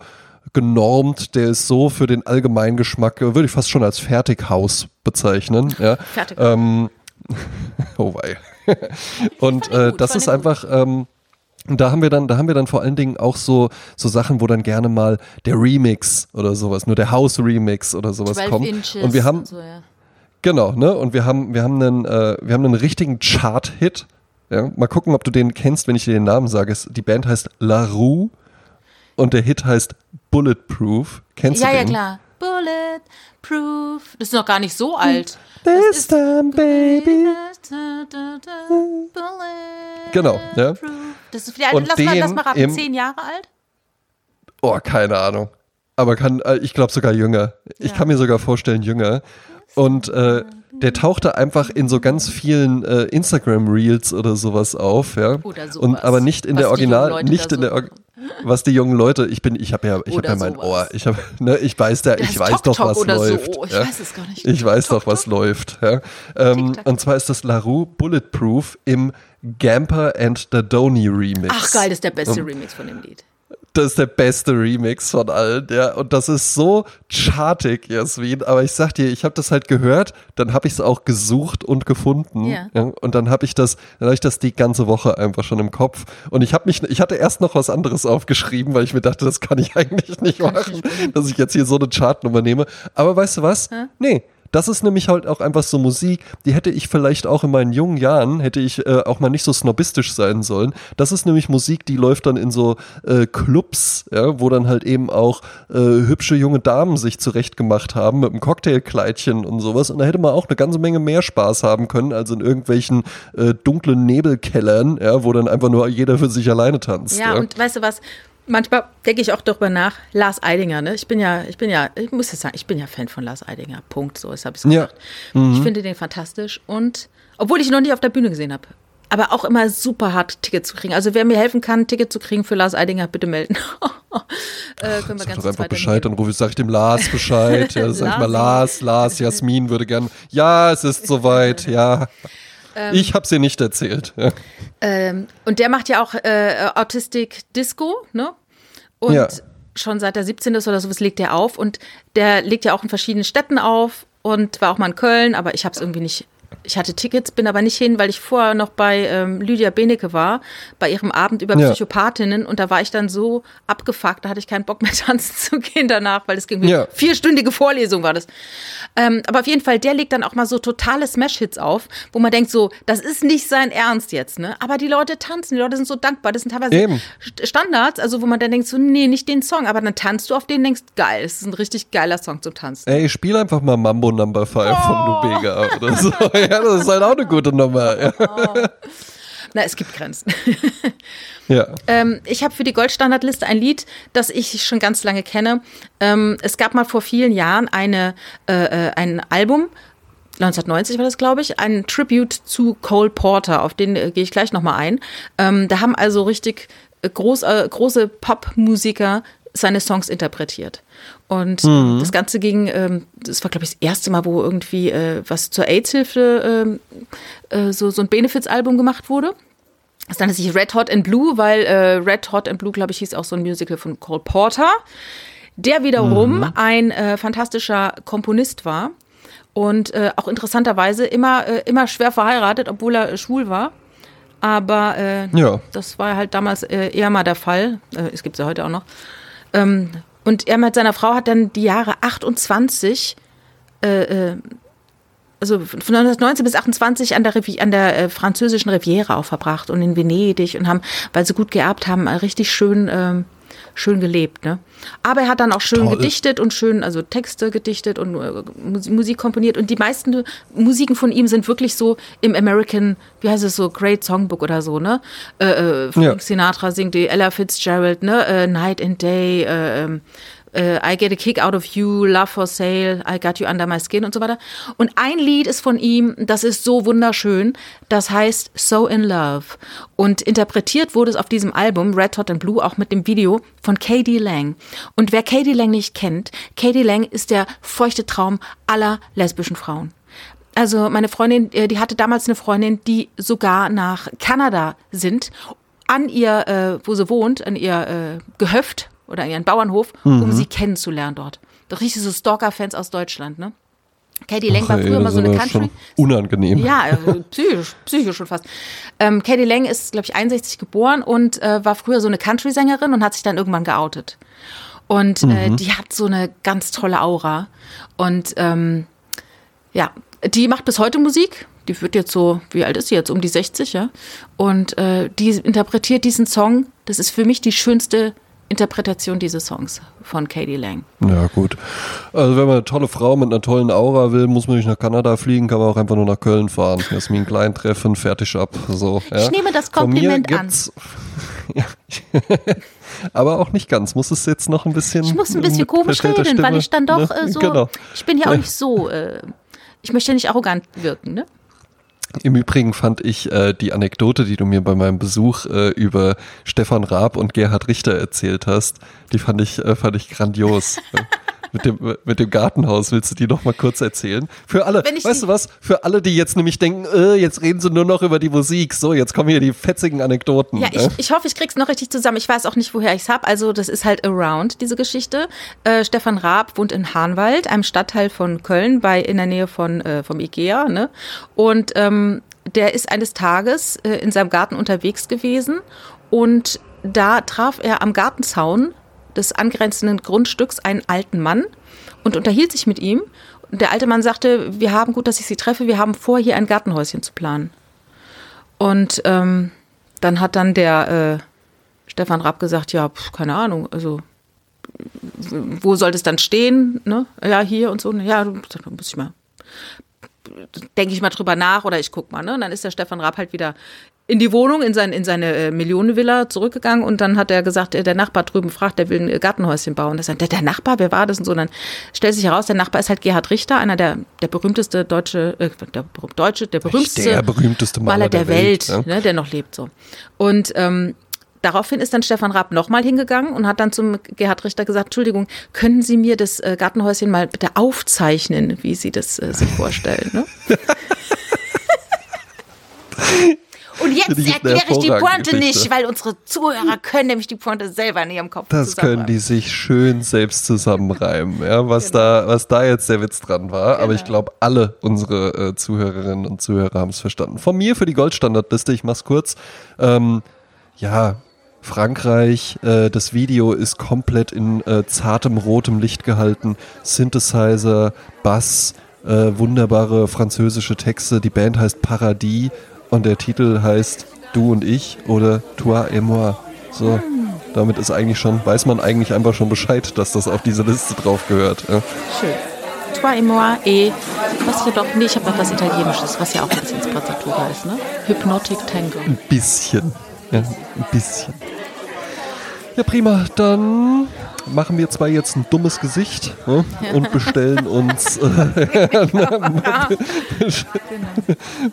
genormt, der ist so für den Allgemeingeschmack, würde ich fast schon als Fertighaus bezeichnen. Ja. Fertig. Ähm, [laughs] oh wei. [laughs] Und gut, das ist einfach, ähm, da haben wir dann, da haben wir dann vor allen Dingen auch so, so Sachen, wo dann gerne mal der Remix oder sowas, nur der House-Remix oder sowas 12 kommt. Inches Und wir haben, so, ja. Genau, ne? Und wir haben, wir haben einen, äh, wir haben einen richtigen Chart-Hit. Ja? Mal gucken, ob du den kennst, wenn ich dir den Namen sage. Die Band heißt La Rue und der Hit heißt Bulletproof. Kennst Ja, du ja, den? klar. Bulletproof. Das ist noch gar nicht so alt. This ist- time, baby. Bulletproof. Genau, ja. Das ist vielleicht, Und lass, mal, lass mal raten, im- zehn Jahre alt? Oh, keine Ahnung. Aber kann, äh, ich glaube sogar jünger. Ich Ja. kann mir sogar vorstellen, jünger. Und äh, der tauchte einfach in so ganz vielen äh, Instagram Reels oder sowas auf, ja. Oder sowas. Und aber nicht in Was der Original, nicht in der was die jungen Leute, ich bin, ich habe ja, ich habe ja mein sowas. Ohr, ich habe, ne, ich weiß da, ich weiß Tok doch, was so. läuft. Ich ja. weiß es gar nicht. Ich weiß Tok doch, was läuft. Ja. Ähm, und zwar ist das LaRue Bulletproof im Gamper and the Donny Remix. Ach geil, das ist der beste Remix von dem Lied. Das ist der beste Remix von allen, ja. Und das ist so chartig, Jasmin. Aber ich sag dir, ich habe das halt gehört, dann habe ich es auch gesucht und gefunden. Ja. und dann habe ich das, dann habe ich das die ganze Woche einfach schon im Kopf. Und ich habe mich, ich hatte erst noch was anderes aufgeschrieben, weil ich mir dachte, das kann ich [laughs] eigentlich nicht machen, dass ich jetzt hier so eine Chartnummer nehme. Aber weißt du was? Nee. Das ist nämlich halt auch einfach so Musik, die hätte ich vielleicht auch in meinen jungen Jahren, hätte ich äh, auch mal nicht so snobistisch sein sollen. Das ist nämlich Musik, die läuft dann in so äh, Clubs, ja, wo dann halt eben auch äh, hübsche junge Damen sich zurechtgemacht haben mit einem Cocktailkleidchen und sowas. Und da hätte man auch eine ganze Menge mehr Spaß haben können, als in irgendwelchen äh, dunklen Nebelkellern, ja, wo dann einfach nur jeder für sich alleine tanzt. Ja, und weißt du was? Manchmal denke ich auch darüber nach. Lars Eidinger, ne? Ich bin ja, ich bin ja, ich muss jetzt sagen, ich bin ja Fan von Lars Eidinger. Punkt. So, jetzt habe ich es Ja. gesagt. Ich finde den fantastisch und obwohl ich ihn noch nie auf der Bühne gesehen habe. Aber auch immer super hart Ticket zu kriegen. Also wer mir helfen kann, Ticket zu kriegen für Lars Eidinger, bitte melden. [laughs] äh, können wir Sag ganz doch einfach Bescheid, dann rufe ich, sag ich dem Lars [laughs] Bescheid. Ja, sag ich mal, Lars, Lars, Jasmin würde gern. Ja, es ist soweit, ja. Ähm. ich hab's ihr nicht erzählt. Ja. Ähm, und der macht ja auch äh, Autistic Disco, ne? Und Ja. schon seit er 17 ist oder sowas legt er auf. Und der legt ja auch in verschiedenen Städten auf und war auch mal in Köln, aber ich habe es irgendwie nicht. Ich hatte Tickets, bin aber nicht hin, weil ich vorher noch bei ähm, Lydia Benecke war, bei ihrem Abend über Ja. Psychopathinnen. Und da war ich dann so abgefuckt, da hatte ich keinen Bock mehr [laughs] tanzen zu gehen danach, weil es irgendwie Ja. vierstündige Vorlesung war das. Ähm, aber auf jeden Fall, der legt dann auch mal so totale Smash-Hits auf, wo man denkt so, das ist nicht sein Ernst jetzt, ne? Aber die Leute tanzen, die Leute sind so dankbar. Das sind teilweise Eben. St- Standards, also wo man dann denkt so, nee, nicht den Song, aber dann tanzt du auf den, denkst, geil, das ist ein richtig geiler Song zum Tanzen. Ey, spiel einfach mal Mambo Number 5 von Lubega oder so. [laughs] [laughs] [laughs] Ja, das ist halt auch eine gute Nummer. Ja. Na, es gibt Grenzen. [laughs] ja. Ähm, ich habe für die Goldstandardliste ein Lied, das ich schon ganz lange kenne. Ähm, es gab mal vor vielen Jahren eine, äh, äh, ein Album, 1990 war das, glaube ich, ein Tribute zu Cole Porter, auf den äh, gehe ich gleich nochmal ein. Ähm, da haben also richtig äh, groß, äh, große Popmusiker seine Songs interpretiert. Und das Ganze ging, ähm, das war, glaube ich, das erste Mal, wo irgendwie äh, was zur AIDS-Hilfe ähm, äh, so, so ein Benefits-Album gemacht wurde. Das nannte sich Red Hot and Blue, weil äh, Red Hot and Blue, glaube ich, hieß auch so ein Musical von Cole Porter, der wiederum ein äh, fantastischer Komponist war und äh, auch interessanterweise immer, äh, immer schwer verheiratet, obwohl er äh, schwul war. Aber äh, Ja. das war halt damals äh, eher mal der Fall. Äh, es gibt es ja heute auch noch. Ähm, und er mit seiner Frau hat dann die Jahre 28 also von 1919 bis 28 an der, Rivi an der äh, französischen Riviera auch verbracht und in Venedig und haben, weil sie gut geerbt haben, äh, richtig schön, ähm, schön gelebt. Ne? Aber er hat dann auch schön Toll. gedichtet und schön, also Texte gedichtet und äh, Mus- Musik komponiert. Und die meisten Musiken von ihm sind wirklich so im American, wie heißt es so, Great Songbook oder so, ne? Äh, äh, Frank Ja. Sinatra singt die, Ella Fitzgerald, ne? Äh, Night and Day, äh, ähm, äh, I Get a Kick Out of You, Love for Sale, I Got You Under My Skin und so weiter. Und ein Lied ist von ihm, das ist so wunderschön, das heißt So in Love. Und interpretiert wurde es auf diesem Album, Red Hot and Blue, auch mit dem Video von Katie Lang. Und wer Katie Lang nicht kennt, Katie Lang ist der feuchte Traum aller lesbischen Frauen. Also meine Freundin, äh, die hatte damals eine Freundin, die sogar nach Kanada sind, an ihr, äh, wo sie wohnt, an ihr äh, Gehöft oder ihren Bauernhof, um sie kennenzulernen dort. Doch richtig so Stalker-Fans aus Deutschland, ne? Katie Lang war Ey, früher mal das so eine Country. Unangenehm. Ja, äh, psychisch, psychisch schon fast. Ähm, Katie Lang ist, glaube ich, 61 geboren und äh, war früher so eine Country-Sängerin und hat sich dann irgendwann geoutet. Und äh, die hat so eine ganz tolle Aura. Und ähm, ja, die macht bis heute Musik. Die wird jetzt so, wie alt ist sie jetzt? Um die 60, ja. Und äh, die interpretiert diesen Song. Das ist für mich die schönste Interpretation dieses Songs von Katie Lang. Ja, gut. Also wenn man eine tolle Frau mit einer tollen Aura will, muss man nicht nach Kanada fliegen, kann man auch einfach nur nach Köln fahren. Jasmin Klein treffen, fertig ab. So, ja. Ich nehme das Kompliment an. [laughs] Ja. Aber auch nicht ganz. Muss es jetzt noch ein bisschen. Ich muss ein bisschen komisch reden, weil Stimme, ich dann doch ne? äh, so. Genau. Ich bin ja auch nicht so. Äh, ich möchte nicht arrogant wirken, ne? Im Übrigen fand ich äh, die Anekdote, die du mir bei meinem Besuch äh, über Stefan Raab und Gerhard Richter erzählt hast, die fand ich, äh, fand ich grandios. [laughs] mit dem, mit dem Gartenhaus. Willst du die noch mal kurz erzählen? Für alle, weißt du was? Für alle, die jetzt nämlich denken, äh, jetzt reden sie nur noch über die Musik. So, jetzt kommen hier die fetzigen Anekdoten. Ja, ich, äh. ich hoffe, ich krieg's noch richtig zusammen. Ich weiß auch nicht, woher ich's hab. Also, das ist halt Around, diese Geschichte. Äh, Stefan Raab wohnt in Hahnwald, einem Stadtteil von Köln, bei, in der Nähe von, äh, vom Ikea, ne? Und, ähm, der ist eines Tages äh, in seinem Garten unterwegs gewesen und da traf er am Gartenzaun des angrenzenden Grundstücks einen alten Mann und unterhielt sich mit ihm. Der alte Mann sagte, wir haben, gut, dass ich Sie treffe, wir haben vor, hier ein Gartenhäuschen zu planen. Und ähm, dann hat dann der äh, Stefan Rapp gesagt, ja, pf, keine Ahnung, also wo soll das dann stehen? Ne? Ja, hier und so. Ja, da muss ich mal denke ich mal drüber nach oder ich guck mal. Ne? Und dann ist der Stefan Raab halt wieder in die Wohnung, in, sein, in seine äh, Millionenvilla zurückgegangen und dann hat er gesagt, äh, der Nachbar drüben fragt, der will ein Gartenhäuschen bauen. Das sagt, der, der Nachbar, wer war das und so? Und dann stellt sich heraus, der Nachbar ist halt Gerhard Richter, einer der, der berühmteste deutsche, äh, der deutsche, der berühmteste, der berühmteste Maler, Maler der, der, Welt, Welt ne, der noch lebt so. Und ähm, Daraufhin ist dann Stefan Raab nochmal hingegangen und hat dann zum Gerhard Richter gesagt, Entschuldigung, können Sie mir das äh, Gartenhäuschen mal bitte aufzeichnen, wie Sie das äh, sich vorstellen? Ne? [laughs] Und jetzt erkläre ich die Pointe Geschichte. nicht, weil unsere Zuhörer können nämlich die Pointe selber in ihrem Kopf Das können die sich schön selbst zusammenreimen, ja, was, genau. da, was da jetzt der Witz dran war. Genau. Aber ich glaube, alle unsere äh, Zuhörerinnen und Zuhörer haben es verstanden. Von mir für die Goldstandardliste, ich mach's kurz. Ähm, ja, Frankreich, äh, das Video ist komplett in äh, zartem rotem Licht gehalten. Synthesizer, Bass, äh, wunderbare französische Texte. Die Band heißt Paradis und der Titel heißt Du und ich oder Toi et moi. So, damit ist eigentlich schon, weiß man eigentlich einfach schon Bescheid, dass das auf diese Liste drauf gehört. Ja. Schön. Toi et moi et was hier doch, nee, ich habe noch was Italienisches, was ja auch ein bisschen Sprezzatura ist, ne? Hypnotic Tango. Ein bisschen. Ja, ein bisschen. Ja, prima. Dann machen wir zwar jetzt ein dummes Gesicht ne, und bestellen uns [laughs]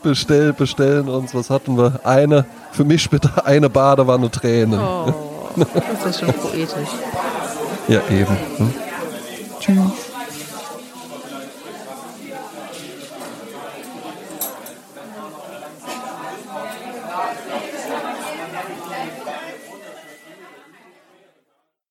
bestell, bestellen uns, was hatten wir? Eine, für mich bitte eine Badewanne Tränen. Oh, das ist schon poetisch. Ja, eben. Hm? Tschüss.